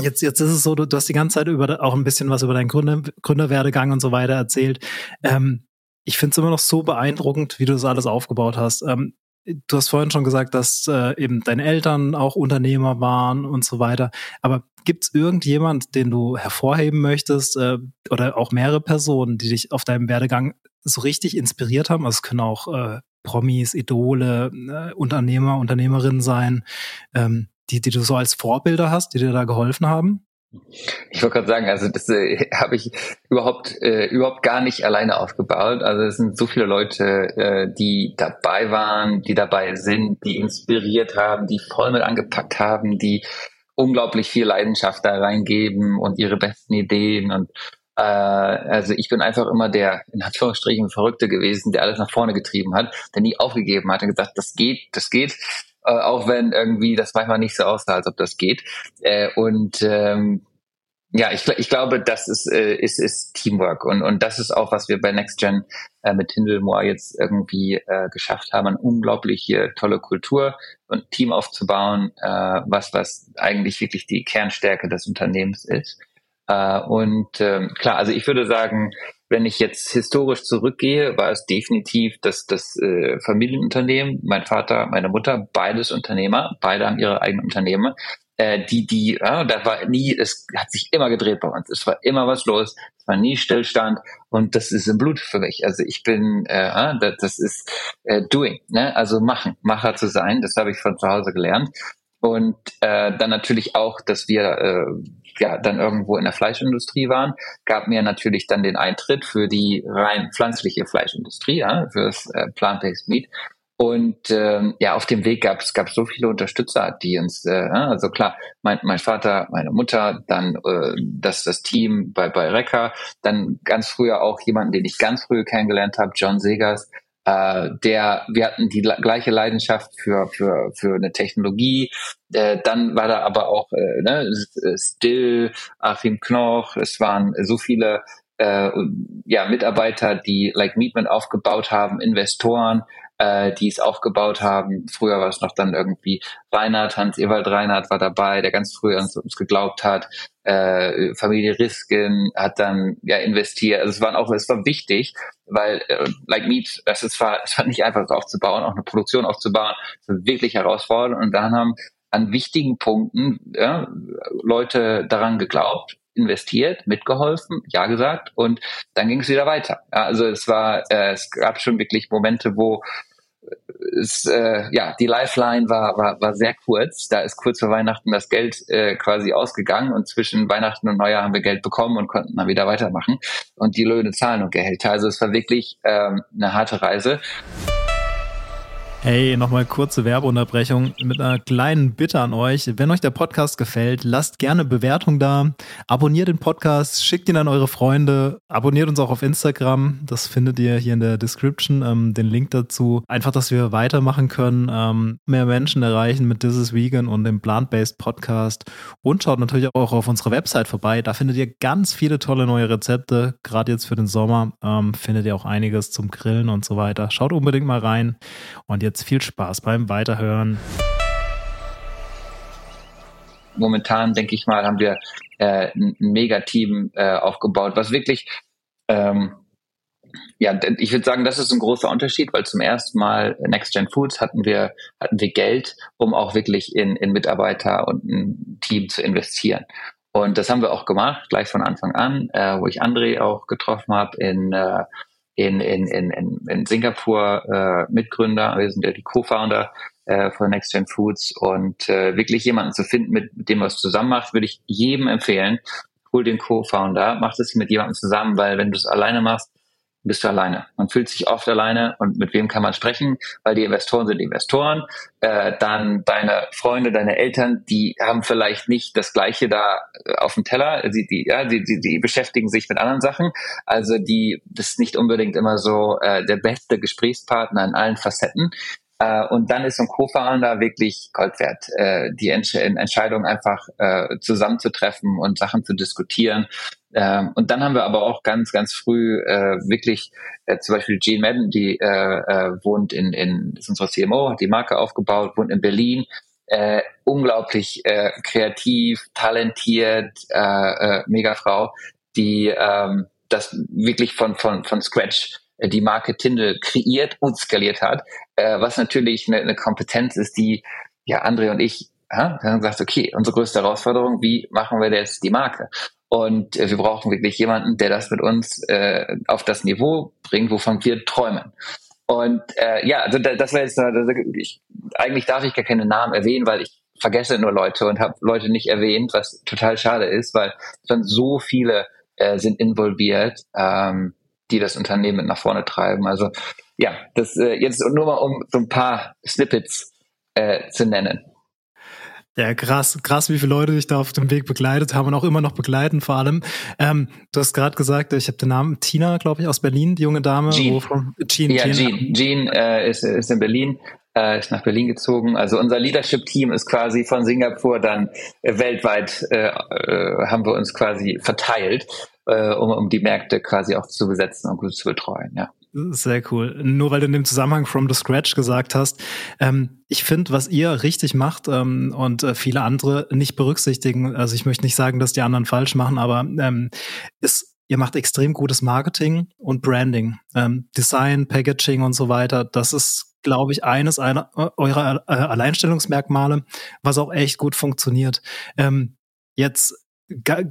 Jetzt, jetzt ist es so, du, du hast die ganze Zeit über auch ein bisschen was über deinen Gründer, Gründerwerdegang und so weiter erzählt. Ähm, ich finde es immer noch so beeindruckend, wie du das alles aufgebaut hast. Ähm, du hast vorhin schon gesagt, dass äh, eben deine Eltern auch Unternehmer waren und so weiter. Aber Gibt es irgendjemand, den du hervorheben möchtest äh, oder auch mehrere Personen, die dich auf deinem Werdegang so richtig inspiriert haben? Also es können auch äh, Promis, Idole, äh, Unternehmer, Unternehmerinnen sein, ähm, die, die du so als Vorbilder hast, die dir da geholfen haben? Ich wollte gerade sagen, also das äh, habe ich überhaupt äh, überhaupt gar nicht alleine aufgebaut. Also es sind so viele Leute, äh, die dabei waren, die dabei sind, die inspiriert haben, die voll mit angepackt haben, die unglaublich viel Leidenschaft da reingeben und ihre besten Ideen und äh, also ich bin einfach immer der in Anführungsstrichen Verrückte gewesen, der alles nach vorne getrieben hat, der nie aufgegeben hat und gesagt, das geht, das geht, äh, auch wenn irgendwie das manchmal nicht so aussah, als ob das geht. Äh, und ähm, ja, ich, ich glaube, das ist, äh, ist, ist Teamwork und, und das ist auch, was wir bei NextGen äh, mit Tindelmoor jetzt irgendwie äh, geschafft haben, eine unglaublich hier tolle Kultur und Team aufzubauen, äh, was, was eigentlich wirklich die Kernstärke des Unternehmens ist. Äh, und äh, klar, also ich würde sagen, wenn ich jetzt historisch zurückgehe, war es definitiv das, das äh, Familienunternehmen. Mein Vater, meine Mutter, beides Unternehmer, beide haben ihre eigenen Unternehmen äh, die, die, äh, da war nie, es hat sich immer gedreht bei uns. Es war immer was los, es war nie Stillstand und das ist im Blut für mich. Also ich bin, äh, das ist äh, doing, ne? also machen, Macher zu sein. Das habe ich von zu Hause gelernt. Und äh, dann natürlich auch, dass wir äh, ja dann irgendwo in der Fleischindustrie waren, gab mir natürlich dann den Eintritt für die rein pflanzliche Fleischindustrie, ja, für das äh, Plant-Based Meat. Und ähm, ja, auf dem Weg gab es so viele Unterstützer, die uns, äh, also klar, mein, mein Vater, meine Mutter, dann äh, das das Team bei bei Recker, dann ganz früher auch jemanden, den ich ganz früh kennengelernt habe, John Segers, äh, der wir hatten die gleiche Leidenschaft für für für eine Technologie. Äh, dann war da aber auch äh, ne, Still, Achim Knoch, es waren so viele äh, ja, Mitarbeiter, die Like Meatman aufgebaut haben, Investoren, äh, die es aufgebaut haben. Früher war es noch dann irgendwie Reinhard, Hans-Ewald Reinhard war dabei, der ganz früh an uns geglaubt hat. Äh, Familie Risken hat dann ja investiert. Also es waren auch, es war wichtig, weil äh, Like Meat, das ist zwar, es war nicht einfach aufzubauen, auch eine Produktion aufzubauen, wirklich herausfordernd. Und dann haben an wichtigen Punkten ja, Leute daran geglaubt, investiert, mitgeholfen, ja gesagt und dann ging es wieder weiter. Also es war, äh, es gab schon wirklich Momente, wo es, äh, ja, die Lifeline war, war, war sehr kurz. Da ist kurz vor Weihnachten das Geld äh, quasi ausgegangen und zwischen Weihnachten und Neujahr haben wir Geld bekommen und konnten dann wieder weitermachen und die Löhne zahlen und Gehälter. Also es war wirklich ähm, eine harte Reise. Hey, nochmal kurze Werbeunterbrechung mit einer kleinen Bitte an euch. Wenn euch der Podcast gefällt, lasst gerne Bewertung da, abonniert den Podcast, schickt ihn an eure Freunde, abonniert uns auch auf Instagram. Das findet ihr hier in der Description, ähm, den Link dazu. Einfach, dass wir weitermachen können, ähm, mehr Menschen erreichen mit This is Vegan und dem Plant-Based Podcast. Und schaut natürlich auch auf unserer Website vorbei. Da findet ihr ganz viele tolle neue Rezepte. Gerade jetzt für den Sommer ähm, findet ihr auch einiges zum Grillen und so weiter. Schaut unbedingt mal rein. Und jetzt jetzt viel Spaß beim Weiterhören. Momentan, denke ich mal, haben wir äh, ein Megateam äh, aufgebaut, was wirklich, ähm, ja, ich würde sagen, das ist ein großer Unterschied, weil zum ersten Mal Next Gen Foods hatten wir, hatten wir Geld, um auch wirklich in, in Mitarbeiter und ein Team zu investieren. Und das haben wir auch gemacht, gleich von Anfang an, äh, wo ich André auch getroffen habe in äh, in, in, in, in, in Singapur äh, Mitgründer, wir sind ja die Co-Founder äh, von Next Gen Foods und äh, wirklich jemanden zu finden, mit, mit dem es zusammen macht, würde ich jedem empfehlen. Hol den Co-Founder, mach das mit jemandem zusammen, weil wenn du es alleine machst, bist du alleine. Man fühlt sich oft alleine und mit wem kann man sprechen, weil die Investoren sind Investoren. Äh, dann deine Freunde, deine Eltern, die haben vielleicht nicht das Gleiche da äh, auf dem Teller. Sie, die, ja, die, die, die beschäftigen sich mit anderen Sachen. Also die, das ist nicht unbedingt immer so äh, der beste Gesprächspartner in allen Facetten. Äh, und dann ist so ein Co-Founder wirklich Gold wert, äh, die Entsch Entscheidung einfach äh, zusammenzutreffen und Sachen zu diskutieren. Ähm, und dann haben wir aber auch ganz, ganz früh äh, wirklich äh, zum Beispiel Jean Madden, die äh, äh, wohnt in, in ist unsere CMO, hat die Marke aufgebaut, wohnt in Berlin, äh, unglaublich äh, kreativ, talentiert, äh, äh, mega Frau, die ähm, das wirklich von, von, von Scratch die Marke Tindel kreiert und skaliert hat, äh, was natürlich eine, eine Kompetenz ist, die ja André und ich ja, dann gesagt, okay, unsere größte Herausforderung, wie machen wir jetzt die Marke? Und äh, wir brauchen wirklich jemanden, der das mit uns äh, auf das Niveau bringt, wovon wir träumen. Und äh, ja, also das wäre jetzt, also ich, eigentlich darf ich gar keine Namen erwähnen, weil ich vergesse nur Leute und habe Leute nicht erwähnt, was total schade ist, weil dann so viele äh, sind involviert. Ähm, die das Unternehmen mit nach vorne treiben. Also ja, das äh, jetzt nur mal um so ein paar Snippets äh, zu nennen. Ja, krass, krass, wie viele Leute dich da auf dem Weg begleitet haben und auch immer noch begleiten, vor allem. Ähm, du hast gerade gesagt, ich habe den Namen Tina, glaube ich, aus Berlin, die junge Dame. Jean. Jean, ja, Jean. Jean äh, ist, ist in Berlin, äh, ist nach Berlin gezogen. Also unser Leadership-Team ist quasi von Singapur dann äh, weltweit, äh, äh, haben wir uns quasi verteilt äh, um, um die Märkte quasi auch zu besetzen und gut zu betreuen, ja. Sehr cool. Nur weil du in dem Zusammenhang from the scratch gesagt hast, ähm, ich finde, was ihr richtig macht ähm, und äh, viele andere nicht berücksichtigen, also ich möchte nicht sagen, dass die anderen falsch machen, aber ähm, ist, ihr macht extrem gutes Marketing und Branding, ähm, Design, Packaging und so weiter. Das ist, glaube ich, eines einer, äh, eurer äh, Alleinstellungsmerkmale, was auch echt gut funktioniert. Ähm, jetzt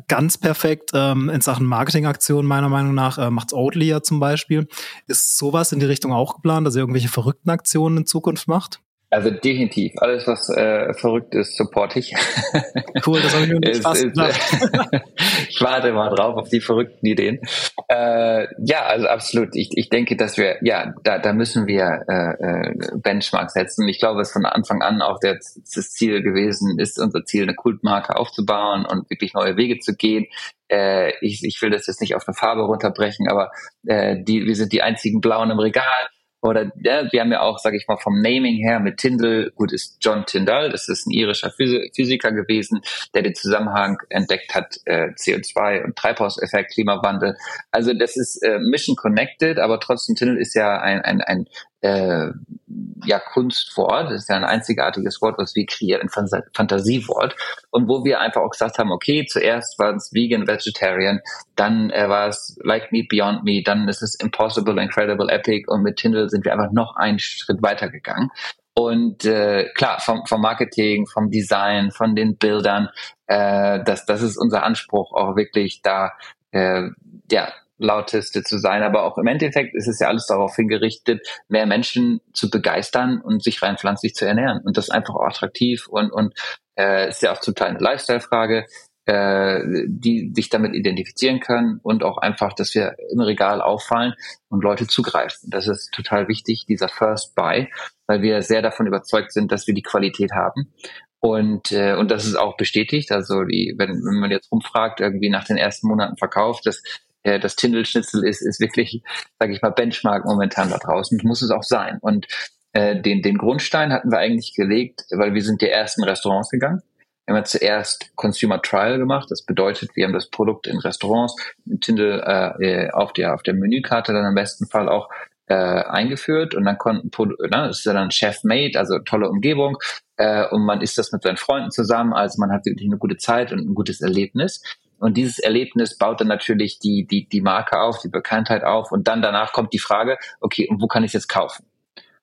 ganz perfekt ähm, in Sachen Marketingaktionen meiner Meinung nach äh, macht's Oatly ja zum Beispiel. Ist sowas in die Richtung auch geplant, dass ihr irgendwelche verrückten Aktionen in Zukunft macht? Also definitiv. Alles, was äh, verrückt ist, support ich. Cool, das habe ich mir nicht fast ich warte mal drauf auf die verrückten Ideen. Äh, ja, also absolut. Ich, ich denke, dass wir, ja, da, da müssen wir äh, äh, Benchmark setzen. Ich glaube, es von Anfang an auch der, das Ziel gewesen ist, unser Ziel, eine Kultmarke aufzubauen und wirklich neue Wege zu gehen. Äh, ich, ich will das jetzt nicht auf eine Farbe runterbrechen, aber äh, die, wir sind die einzigen Blauen im Regal oder ja, wir haben ja auch, sage ich mal, vom Naming her mit Tyndall, gut ist John Tyndall, das ist ein irischer Physiker gewesen, der den Zusammenhang entdeckt hat, äh, CO2 und Treibhauseffekt, Klimawandel. Also das ist äh, mission connected, aber trotzdem Tyndall ist ja ein, ein, ein äh, ja, Kunstwort, das ist ja ein einzigartiges Wort, was wir kreieren, ein Fantasiewort. Und wo wir einfach auch gesagt haben, okay, zuerst war es Vegan, Vegetarian, dann äh, war es Like Me, Beyond Me, dann ist es Impossible, Incredible, Epic und mit Tindle sind wir einfach noch einen Schritt weiter gegangen. Und äh, klar, vom, vom Marketing, vom Design, von den Bildern, äh, das, das ist unser Anspruch, auch wirklich da äh, ja, lauteste zu sein. Aber auch im Endeffekt ist es ja alles darauf hingerichtet, mehr Menschen zu begeistern und sich rein pflanzlich zu ernähren. Und das ist einfach auch attraktiv und, und äh, ist ja auch zum Teil eine Lifestyle-Frage. äh, die sich damit identifizieren können und auch einfach, dass wir im Regal auffallen und Leute zugreifen. Das ist total wichtig, dieser First Buy, weil wir sehr davon überzeugt sind, dass wir die Qualität haben. Und, äh, und das ist auch bestätigt. Also die, wenn, wenn man jetzt rumfragt, irgendwie nach den ersten Monaten verkauft, das äh, das Tindelschnitzel ist, ist wirklich, sage ich mal, Benchmark momentan da draußen. Muss es auch sein. Und äh, den, den Grundstein hatten wir eigentlich gelegt, weil wir sind die ersten Restaurants gegangen. Wir haben zuerst Consumer Trial gemacht. Das bedeutet, wir haben das Produkt in Restaurants mit Tindel äh, auf der auf der Menükarte dann im besten Fall auch äh, eingeführt und dann konnten, ne, das ist ja dann Chef-Made, also tolle Umgebung äh, und man isst das mit seinen Freunden zusammen, also man hat wirklich eine gute Zeit und ein gutes Erlebnis. Und dieses Erlebnis baut dann natürlich die, die, die Marke auf, die Bekanntheit auf und dann danach kommt die Frage, okay, und wo kann ich es jetzt kaufen?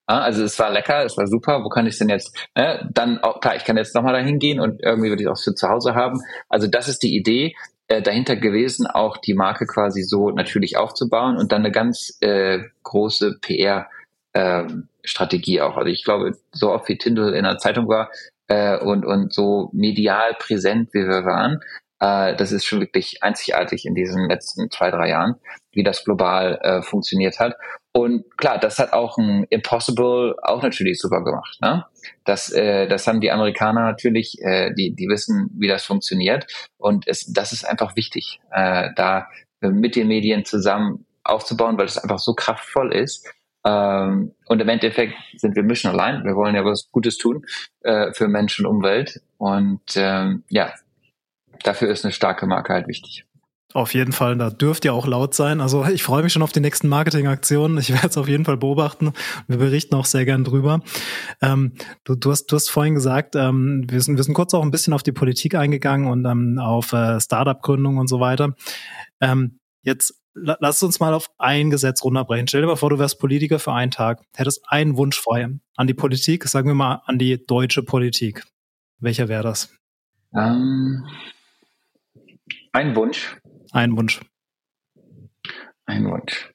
Ja, also es war lecker, es war super, wo kann ich denn jetzt, äh, dann, auch, klar, ich kann jetzt nochmal dahin gehen und irgendwie würde ich auch für zu Hause haben. Also das ist die Idee äh, dahinter gewesen, auch die Marke quasi so natürlich aufzubauen und dann eine ganz äh, große PR ähm, Strategie auch. Also ich glaube, so oft wie Tindel in der Zeitung war äh, und, und so medial präsent, wie wir waren, äh, das ist schon wirklich einzigartig in diesen letzten zwei, drei Jahren, wie das global äh, funktioniert hat. Und klar, das hat auch ein Impossible auch natürlich super gemacht. Ne? Das, äh, das haben die Amerikaner natürlich, äh, die, die wissen, wie das funktioniert. Und es, das ist einfach wichtig, äh, da mit den Medien zusammen aufzubauen, weil es einfach so kraftvoll ist. Ähm, und im Endeffekt sind wir Mission allein. Wir wollen ja was Gutes tun äh, für Mensch und Umwelt. Und ähm, ja, dafür ist eine starke Marke halt wichtig. Auf jeden Fall, da dürft ihr auch laut sein. Also ich freue mich schon auf die nächsten Marketingaktionen. Ich werde es auf jeden Fall beobachten. Wir berichten auch sehr gern drüber. Ähm, du, du, hast, du hast vorhin gesagt, ähm, wir, sind, wir sind kurz auch ein bisschen auf die Politik eingegangen und ähm, auf äh, Startup-Gründung und so weiter. Ähm, jetzt lass uns mal auf ein Gesetz runterbrechen. Stell dir mal vor, du wärst Politiker für einen Tag, hättest einen Wunsch frei an die Politik, sagen wir mal an die deutsche Politik. Welcher wäre das? Ähm, ein Wunsch. Ein Wunsch. Ein Wunsch.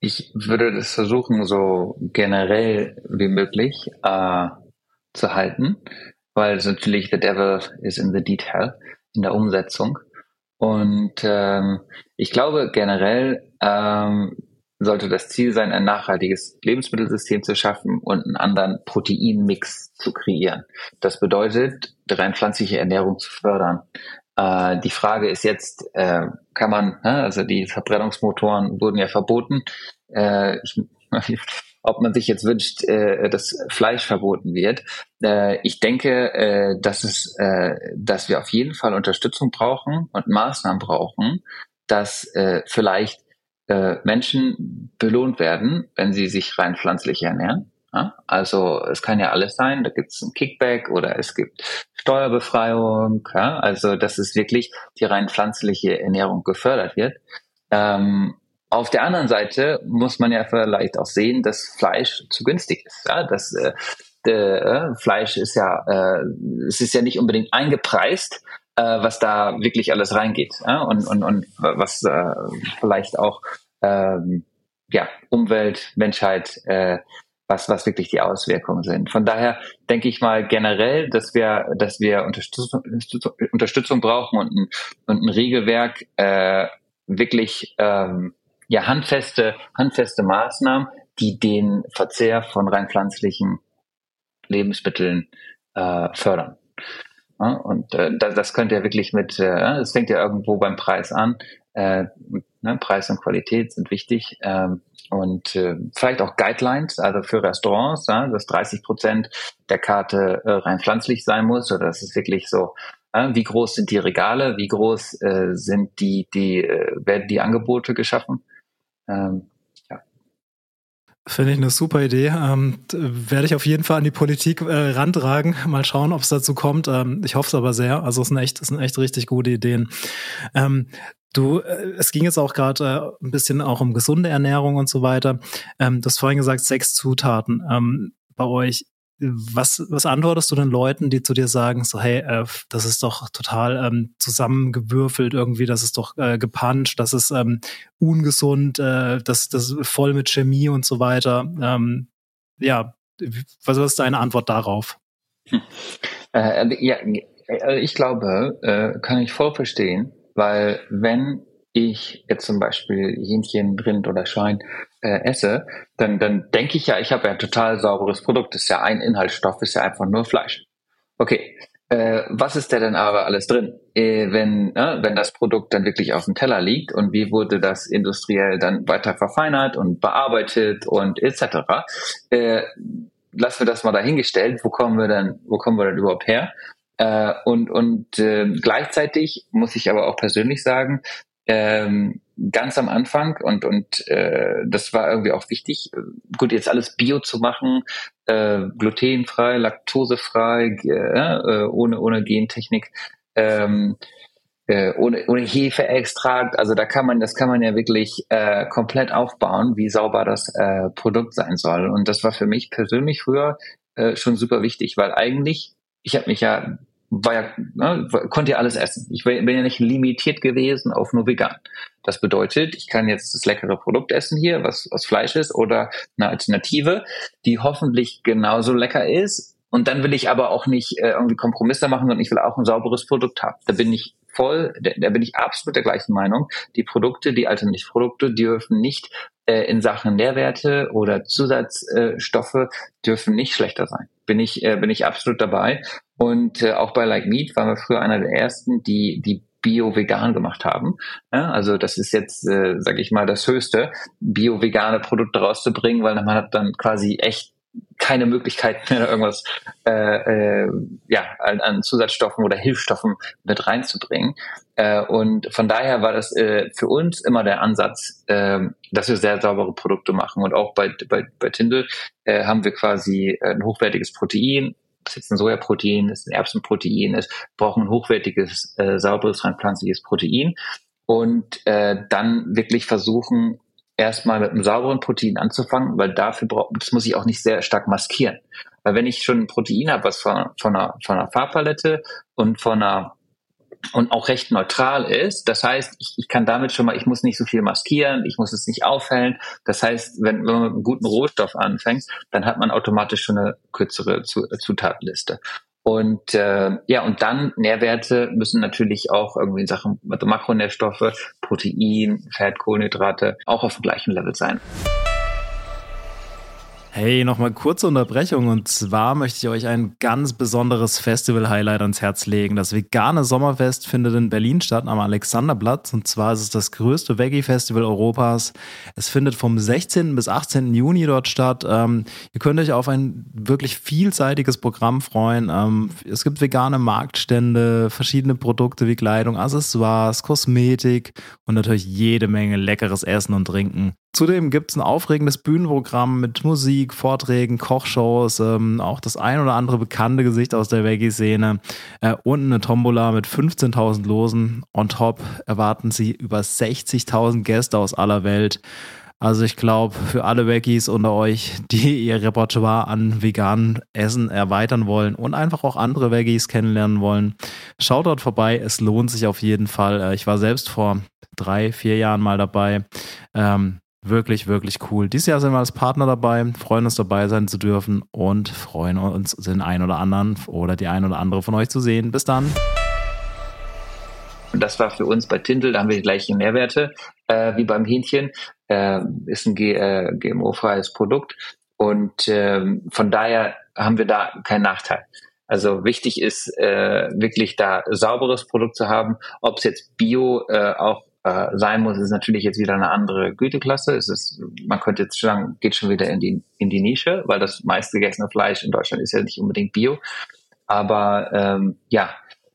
Ich würde das versuchen, so generell wie möglich äh, zu halten, weil natürlich the devil is in the detail, in der Umsetzung. Und ähm, ich glaube generell ähm, sollte das Ziel sein, ein nachhaltiges Lebensmittelsystem zu schaffen und einen anderen Proteinmix zu kreieren. Das bedeutet, rein pflanzliche Ernährung zu fördern. Äh, die Frage ist jetzt, äh, kann man, ne, also die Verbrennungsmotoren wurden ja verboten. Äh, ich, ob man sich jetzt wünscht, äh, dass Fleisch verboten wird. Äh, ich denke, äh, dass es, dass wir auf jeden Fall Unterstützung brauchen und Maßnahmen brauchen, dass vielleicht Menschen belohnt werden, wenn sie sich rein pflanzlich ernähren. Also es kann ja alles sein, da gibt es ein Kickback oder es gibt Steuerbefreiung. Ja? Also dass es wirklich die rein pflanzliche Ernährung gefördert wird. Ähm, auf der anderen Seite muss man ja vielleicht auch sehen, dass Fleisch zu günstig ist. Ja? Das äh, äh, Fleisch ist ja, äh, es ist ja nicht unbedingt eingepreist, äh, was da wirklich alles reingeht ja? und, und, und was äh, vielleicht auch ähm, ja, Umwelt, Menschheit, äh, was, was wirklich die Auswirkungen sind. Von daher denke ich mal generell, dass wir, dass wir Unterstützung, Unterstützung brauchen und ein, und ein Regelwerk äh, wirklich ähm, ja handfeste, handfeste Maßnahmen, die den Verzehr von rein pflanzlichen Lebensmitteln äh, fördern. Ja, und äh, das, das könnte ja wirklich mit, äh, es fängt ja irgendwo beim Preis an. Äh, ne, Preis und Qualität sind wichtig. Ähm, und äh, vielleicht auch Guidelines, also für Restaurants, ja, dass 30 Prozent der Karte äh, rein pflanzlich sein muss, oder das ist wirklich so, äh, wie groß sind die Regale, wie groß äh, sind die, die, äh, werden die Angebote geschaffen. Ähm, Finde ich eine super Idee. Ähm, werde ich auf jeden Fall an die Politik äh, rantragen. Mal schauen, ob es dazu kommt. Ähm, ich hoffe es aber sehr. Also es sind echt, es sind echt richtig gute Ideen. Ähm, du, äh, es ging jetzt auch gerade äh, ein bisschen auch um gesunde Ernährung und so weiter. Ähm, du hast vorhin gesagt, sechs Zutaten ähm, bei euch. Was, was antwortest du den Leuten, die zu dir sagen, so, hey, äh, das ist doch total ähm, zusammengewürfelt irgendwie, das ist doch äh, gepuncht, das ist ähm, ungesund, äh, das, das ist voll mit Chemie und so weiter. Ähm, ja, was ist deine Antwort darauf? Hm. Äh, ja, Äh, ich glaube, äh, kann ich voll verstehen, weil wenn ich jetzt zum Beispiel Hähnchen, Rind oder Schwein äh, esse, dann, dann denke ich ja, ich habe ja ein total sauberes Produkt. Ist ja ein Inhaltsstoff, ist ja einfach nur Fleisch. Okay, äh, was ist da denn aber alles drin, äh, wenn, äh, wenn das Produkt dann wirklich auf dem Teller liegt und wie wurde das industriell dann weiter verfeinert und bearbeitet und etc. Äh, lassen wir das mal dahingestellt, wo kommen wir dann, wo kommen wir dann überhaupt her? Äh, und und äh, gleichzeitig muss ich aber auch persönlich sagen, ähm, ganz am Anfang und und äh, das war irgendwie auch wichtig. Gut, jetzt alles Bio zu machen, äh, glutenfrei, laktosefrei, äh, ohne ohne Gentechnik, ähm, äh, ohne ohne Hefeextrakt. Also da kann man das kann man ja wirklich äh, komplett aufbauen, wie sauber das äh, Produkt sein soll. Und das war für mich persönlich früher äh, schon super wichtig, weil eigentlich ich habe mich ja war ja, ne, konnte ja alles essen. Ich bin ja nicht limitiert gewesen auf nur vegan. Das bedeutet, ich kann jetzt das leckere Produkt essen hier, was, was Fleisch ist, oder eine Alternative, die hoffentlich genauso lecker ist. Und dann will ich aber auch nicht äh, irgendwie Kompromisse machen, sondern ich will auch ein sauberes Produkt haben. Da bin ich voll, da, bin ich absolut der gleichen Meinung. Die Produkte, die Alternativprodukte dürfen nicht äh, in Sachen Nährwerte oder Zusatzstoffe dürfen nicht schlechter sein. Bin ich, äh, bin ich absolut dabei. Und äh, auch bei Like Meat waren wir früher einer der ersten, die, die bio-vegan gemacht haben. Ja, also das ist jetzt, äh, sage ich mal, das höchste, bio-vegane Produkte rauszubringen, weil man hat dann quasi echt keine Möglichkeit mehr, irgendwas äh, äh, ja, an, an Zusatzstoffen oder Hilfsstoffen mit reinzubringen. Äh, und von daher war das äh, für uns immer der Ansatz, äh, dass wir sehr saubere Produkte machen. Und auch bei, bei, bei Tindel äh, haben wir quasi ein hochwertiges Protein, ob es jetzt ein Sojaprotein ist, ein Erbsenprotein ist, brauchen ein hochwertiges, äh, sauberes, rein pflanzliches Protein. Und äh, dann wirklich versuchen, erstmal mit einem sauberen Protein anzufangen, weil dafür braucht, das muss ich auch nicht sehr stark maskieren. Weil wenn ich schon ein Protein habe, was von, von, einer, von einer Farbpalette und von einer und auch recht neutral ist. Das heißt, ich, ich kann damit schon mal, ich muss nicht so viel maskieren, ich muss es nicht aufhellen. Das heißt, wenn, wenn man mit einem guten Rohstoff anfängt, dann hat man automatisch schon eine kürzere Zutatenliste. Und äh, ja, und dann Nährwerte müssen natürlich auch irgendwie in Sachen Makronährstoffe, Protein, Fett, Kohlenhydrate auch auf dem gleichen Level sein. Hey, nochmal kurze Unterbrechung und zwar möchte ich euch ein ganz besonderes Festival-Highlight ans Herz legen. Das vegane Sommerfest findet in Berlin statt am Alexanderplatz und zwar ist es das größte Veggie-Festival Europas. Es findet vom 16. bis 18. Juni dort statt. Ähm, ihr könnt euch auf ein wirklich vielseitiges Programm freuen. Ähm, es gibt vegane Marktstände, verschiedene Produkte wie Kleidung, Accessoires, Kosmetik und natürlich jede Menge leckeres Essen und Trinken. Zudem gibt es ein aufregendes Bühnenprogramm mit Musik, Vorträgen, Kochshows, ähm, auch das ein oder andere bekannte Gesicht aus der Veggie-Szene äh, und eine Tombola mit 15.000 Losen. On top erwarten sie über 60.000 Gäste aus aller Welt. Also ich glaube, für alle Veggies unter euch, die ihr Repertoire an veganen Essen erweitern wollen und einfach auch andere Veggies kennenlernen wollen, schaut dort vorbei. Es lohnt sich auf jeden Fall. Äh, ich war selbst vor drei, vier Jahren mal dabei. Ähm, Wirklich, wirklich cool. Dieses Jahr sind wir als Partner dabei, freuen uns dabei sein zu dürfen und freuen uns, den einen oder anderen oder die ein oder andere von euch zu sehen. Bis dann. Und das war für uns bei Tindel, da haben wir die gleichen Nährwerte äh, wie beim Hähnchen. Äh, ist ein äh, GMO-freies Produkt und äh, von daher haben wir da keinen Nachteil. Also wichtig ist äh, wirklich da sauberes Produkt zu haben, ob es jetzt Bio äh, auch äh, sein muss, ist natürlich jetzt wieder eine andere Güteklasse. Es ist, man könnte jetzt sagen, geht schon wieder in die, in die Nische, weil das meistgegessene Fleisch in Deutschland ist ja nicht unbedingt Bio. Aber ähm, ja,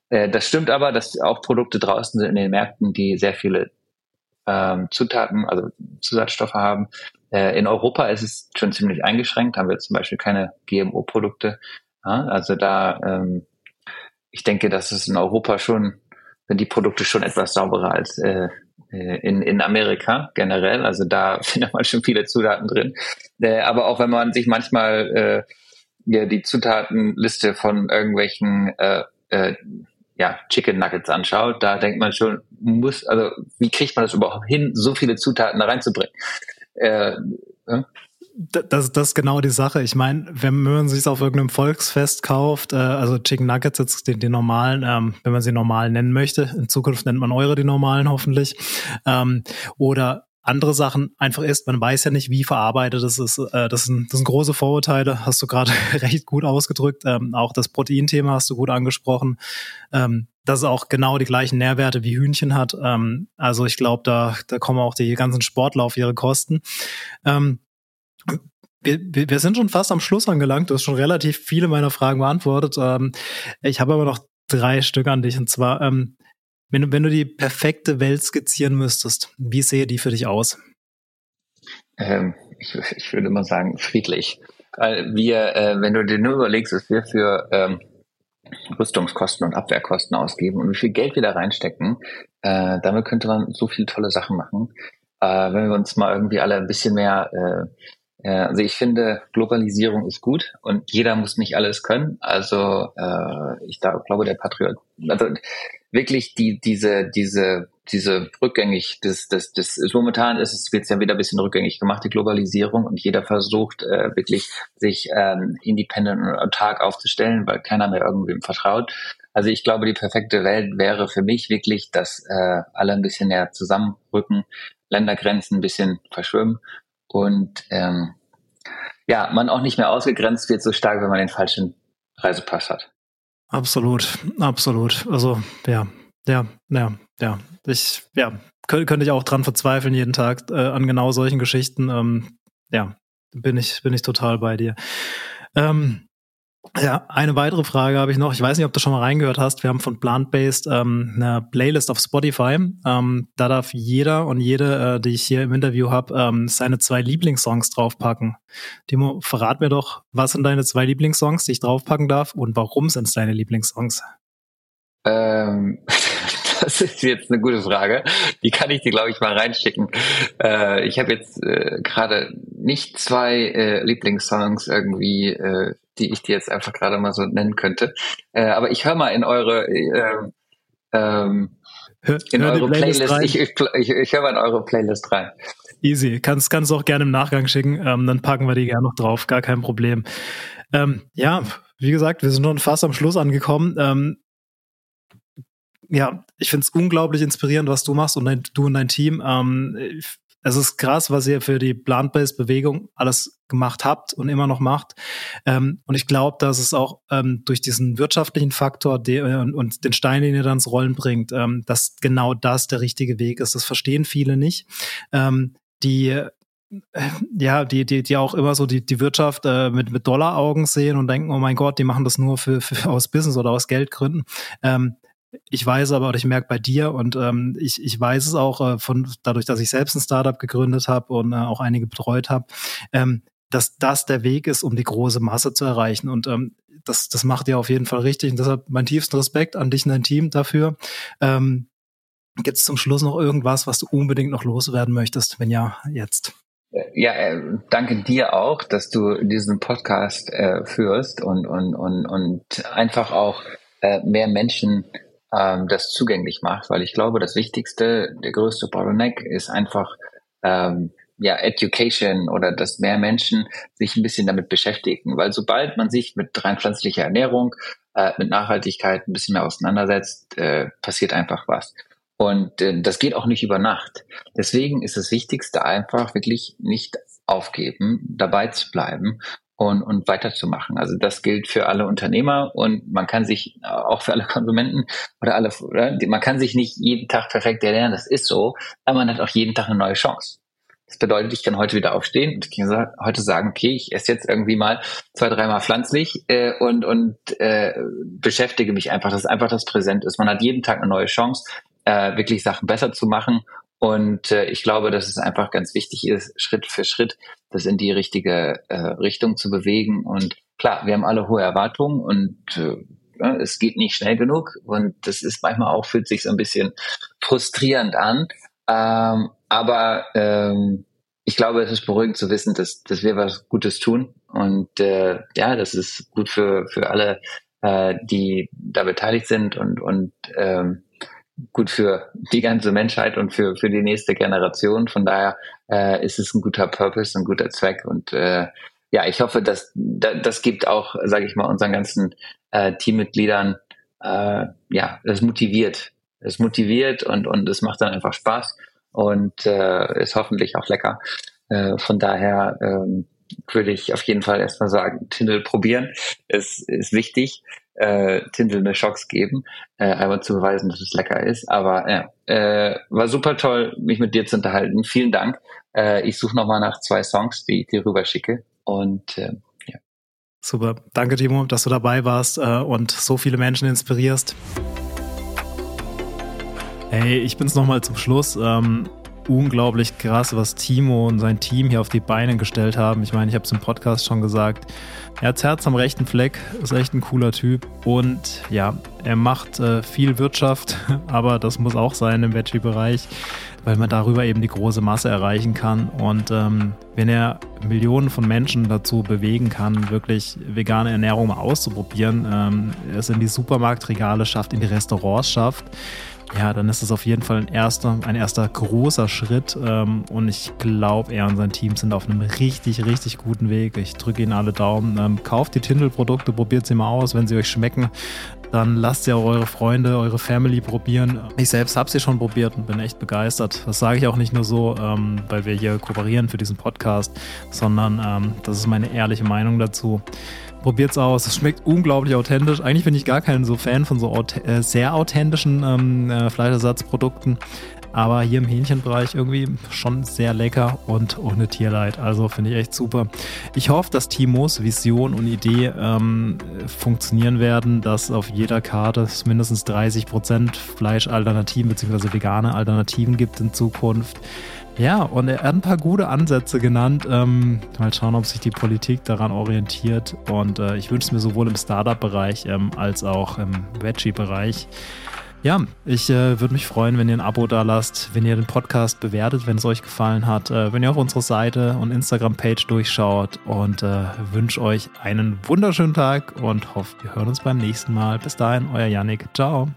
äh, das stimmt aber, dass auch Produkte draußen sind in den Märkten, die sehr viele ähm, Zutaten, also Zusatzstoffe haben. Äh, in Europa ist es schon ziemlich eingeschränkt, haben wir zum Beispiel keine GMO-Produkte. Ja, also da, ähm, ich denke, dass es in Europa schon sind die Produkte schon etwas sauberer als äh, äh, in, in Amerika generell. Also da findet man schon viele Zutaten drin. Äh, aber auch wenn man sich manchmal äh, ja, die Zutatenliste von irgendwelchen äh, äh, ja, Chicken Nuggets anschaut, da denkt man schon, muss, also wie kriegt man das überhaupt hin, so viele Zutaten da reinzubringen? Äh, das, das ist genau die Sache. Ich meine, wenn man sich auf irgendeinem Volksfest kauft, äh, also Chicken Nuggets jetzt die, die normalen, ähm, wenn man sie normal nennen möchte, in Zukunft nennt man eure die normalen hoffentlich, ähm, oder andere Sachen einfach ist, man weiß ja nicht, wie verarbeitet es ist. Äh, das, sind, das sind große Vorurteile, hast du gerade recht gut ausgedrückt. Ähm, auch das Proteinthema hast du gut angesprochen. Ähm, dass es auch genau die gleichen Nährwerte wie Hühnchen hat. Ähm, also ich glaube, da, da kommen auch die ganzen Sportler auf ihre Kosten. Ähm, wir, wir sind schon fast am Schluss angelangt. Du hast schon relativ viele meiner Fragen beantwortet. Ähm, ich habe aber noch drei Stück an dich. Und zwar, ähm, wenn du, wenn du die perfekte Welt skizzieren müsstest, wie sehe die für dich aus? Ähm, ich, ich würde mal sagen, friedlich. Wir, äh, wenn du dir nur überlegst, was wir für ähm, Rüstungskosten und Abwehrkosten ausgeben und wie viel Geld wir da reinstecken, äh, damit könnte man so viele tolle Sachen machen. Äh, wenn wir uns mal irgendwie alle ein bisschen mehr äh, also ich finde, Globalisierung ist gut und jeder muss nicht alles können. Also äh, ich da, glaube, der Patriot, also wirklich die, diese, diese, diese rückgängig, das, das, das ist momentan ist es jetzt ja wieder ein bisschen rückgängig gemacht, die Globalisierung und jeder versucht äh, wirklich sich ähm, independent und autark aufzustellen, weil keiner mehr irgendwem vertraut. Also ich glaube, die perfekte Welt wäre für mich wirklich, dass äh, alle ein bisschen näher zusammenrücken, Ländergrenzen ein bisschen verschwimmen und ähm, ja, man auch nicht mehr ausgegrenzt wird so stark, wenn man den falschen Reisepass hat. Absolut, absolut. Also ja, ja, ja, ja. Ich, ja, könnte, könnte ich auch dran verzweifeln jeden Tag äh, an genau solchen Geschichten. Ähm, ja, bin ich, bin ich total bei dir. Ähm, ja, eine weitere Frage habe ich noch. Ich weiß nicht, ob du schon mal reingehört hast. Wir haben von Plant-Based ähm, eine Playlist auf Spotify. Ähm, da darf jeder und jede, äh, die ich hier im Interview habe, ähm, seine zwei Lieblingssongs draufpacken. Timo, verrat mir doch, was sind deine zwei Lieblingssongs, die ich draufpacken darf und warum sind es deine Lieblingssongs? Ähm, das ist jetzt eine gute Frage. Die kann ich dir, glaube ich, mal reinschicken. Äh, ich habe jetzt äh, gerade nicht zwei äh, Lieblingssongs irgendwie äh, die ich dir jetzt einfach gerade mal so nennen könnte. Äh, aber ich höre mal in eure äh, ähm, hör, in hör eure Playlist. Playlist ich, ich, ich höre mal in eure Playlist rein. Easy. Kannst, kannst du auch gerne im Nachgang schicken. Ähm, dann packen wir die gerne noch drauf. Gar kein Problem. Ähm, ja, wie gesagt, wir sind schon fast am Schluss angekommen. Ähm, ja, ich finde es unglaublich inspirierend, was du machst und dein, du und dein Team. Ähm, es ist krass, was ihr für die Plant-Based-Bewegung alles gemacht habt und immer noch macht. Ähm, und ich glaube, dass es auch ähm, durch diesen wirtschaftlichen Faktor de und, und, den Stein, den ihr dann ins Rollen bringt, ähm, dass genau das der richtige Weg ist. Das verstehen viele nicht. Ähm, die äh, ja, die, die, die auch immer so die, die Wirtschaft äh, mit, mit Dollaraugen sehen und denken, oh mein Gott, die machen das nur für, für aus Business oder aus Geldgründen. Ich weiß aber, oder ich merke bei dir und ähm, ich, ich weiß es auch äh, von dadurch, dass ich selbst ein Startup gegründet habe und äh, auch einige betreut habe, ähm, dass das der Weg ist, um die große Masse zu erreichen. Und ähm, das, das macht ihr auf jeden Fall richtig. Und deshalb mein tiefsten Respekt an dich und dein Team dafür. Ähm, Gibt es zum Schluss noch irgendwas, was du unbedingt noch loswerden möchtest? Wenn ja, jetzt. Ja, äh, danke dir auch, dass du diesen Podcast äh, führst und, und, und, und einfach auch äh, mehr Menschen ähm, das zugänglich macht, weil ich glaube, das Wichtigste, der größte Bottleneck ist einfach ähm, ja, Education oder dass mehr Menschen sich ein bisschen damit beschäftigen. Weil sobald man sich mit rein pflanzlicher Ernährung, äh, mit Nachhaltigkeit ein bisschen mehr auseinandersetzt, äh, passiert einfach was. Und äh, das geht auch nicht über Nacht. Deswegen ist das Wichtigste einfach wirklich nicht aufgeben, dabei zu bleiben und, und weiterzumachen. Also das gilt für alle Unternehmer und man kann sich auch für alle Konsumenten oder alle, oder? man kann sich nicht jeden Tag perfekt ernähren, das ist so, aber man hat auch jeden Tag eine neue Chance. Das bedeutet, ich kann heute wieder aufstehen und ich kann heute sagen, okay, ich esse jetzt irgendwie mal zwei, dreimal pflanzlich äh, und, und äh, beschäftige mich einfach, dass einfach das präsent ist. Man hat jeden Tag eine neue Chance, äh, wirklich Sachen besser zu machen. Und äh, ich glaube, dass es einfach ganz wichtig ist, Schritt für Schritt das in die richtige äh, Richtung zu bewegen. Und klar, wir haben alle hohe Erwartungen und äh, es geht nicht schnell genug. Und das ist manchmal auch, fühlt sich so ein bisschen frustrierend an. Ähm, aber ähm, ich glaube, es ist beruhigend zu wissen, dass, dass wir was Gutes tun. Und äh, ja, das ist gut für, für alle, äh, die da beteiligt sind und, und ähm, gut für die ganze Menschheit und für, für die nächste Generation. Von daher äh, ist es ein guter Purpose, ein guter Zweck und äh, ja, ich hoffe, dass das gibt auch, sage ich mal, unseren ganzen äh, Teammitgliedern äh, ja, das motiviert, es motiviert und und es macht dann einfach Spaß und äh, ist hoffentlich auch lecker. Äh, von daher ähm, würde ich auf jeden Fall erstmal sagen, Tindel probieren. Es ist wichtig, äh, Tindel eine Chance geben, äh, einmal zu beweisen, dass es lecker ist. Aber ja, äh, war super toll, mich mit dir zu unterhalten. Vielen Dank. Äh, ich suche nochmal nach zwei Songs, die ich dir rüber schicke. Und äh, ja. Super. Danke, Timo, dass du dabei warst äh, und so viele Menschen inspirierst. Hey, ich bin's nochmal zum Schluss. Ähm, unglaublich krass, was Timo und sein Team hier auf die Beine gestellt haben. Ich meine, ich habe es im Podcast schon gesagt. Er hat Herz am rechten Fleck, ist echt ein cooler Typ. Und ja, er macht äh, viel Wirtschaft, aber das muss auch sein im Veggie-Bereich, weil man darüber eben die große Masse erreichen kann. Und ähm, wenn er Millionen von Menschen dazu bewegen kann, wirklich vegane Ernährung mal auszuprobieren, ähm, es in die Supermarktregale schafft, in die Restaurants schafft, ja, dann ist es auf jeden Fall ein erster, ein erster großer Schritt. Ähm, und ich glaube, er und sein Team sind auf einem richtig, richtig guten Weg. Ich drücke Ihnen alle Daumen. Ähm, kauft die Tindel-Produkte, probiert sie mal aus. Wenn sie euch schmecken, dann lasst auch eure Freunde, eure Family probieren. Ich selbst habe sie schon probiert und bin echt begeistert. Das sage ich auch nicht nur so, ähm, weil wir hier kooperieren für diesen Podcast, sondern ähm, das ist meine ehrliche Meinung dazu. Probiert's aus. Es schmeckt unglaublich authentisch. Eigentlich bin ich gar kein so Fan von so äh, sehr authentischen ähm, äh, Fleischersatzprodukten. Aber hier im Hähnchenbereich irgendwie schon sehr lecker und ohne Tierleid. Also finde ich echt super. Ich hoffe, dass Timos Vision und Idee ähm, funktionieren werden, dass auf jeder Karte es mindestens 30% Fleischalternativen bzw. vegane Alternativen gibt in Zukunft. Ja, und er hat ein paar gute Ansätze genannt. Ähm, mal schauen, ob sich die Politik daran orientiert. Und äh, ich wünsche es mir sowohl im Startup-Bereich ähm, als auch im Veggie-Bereich. Ja, ich äh, würde mich freuen, wenn ihr ein Abo da lasst, wenn ihr den Podcast bewertet, wenn es euch gefallen hat, äh, wenn ihr auf unsere Seite und Instagram-Page durchschaut und äh, wünsche euch einen wunderschönen Tag und hoffe, wir hören uns beim nächsten Mal. Bis dahin, euer Yannick. Ciao.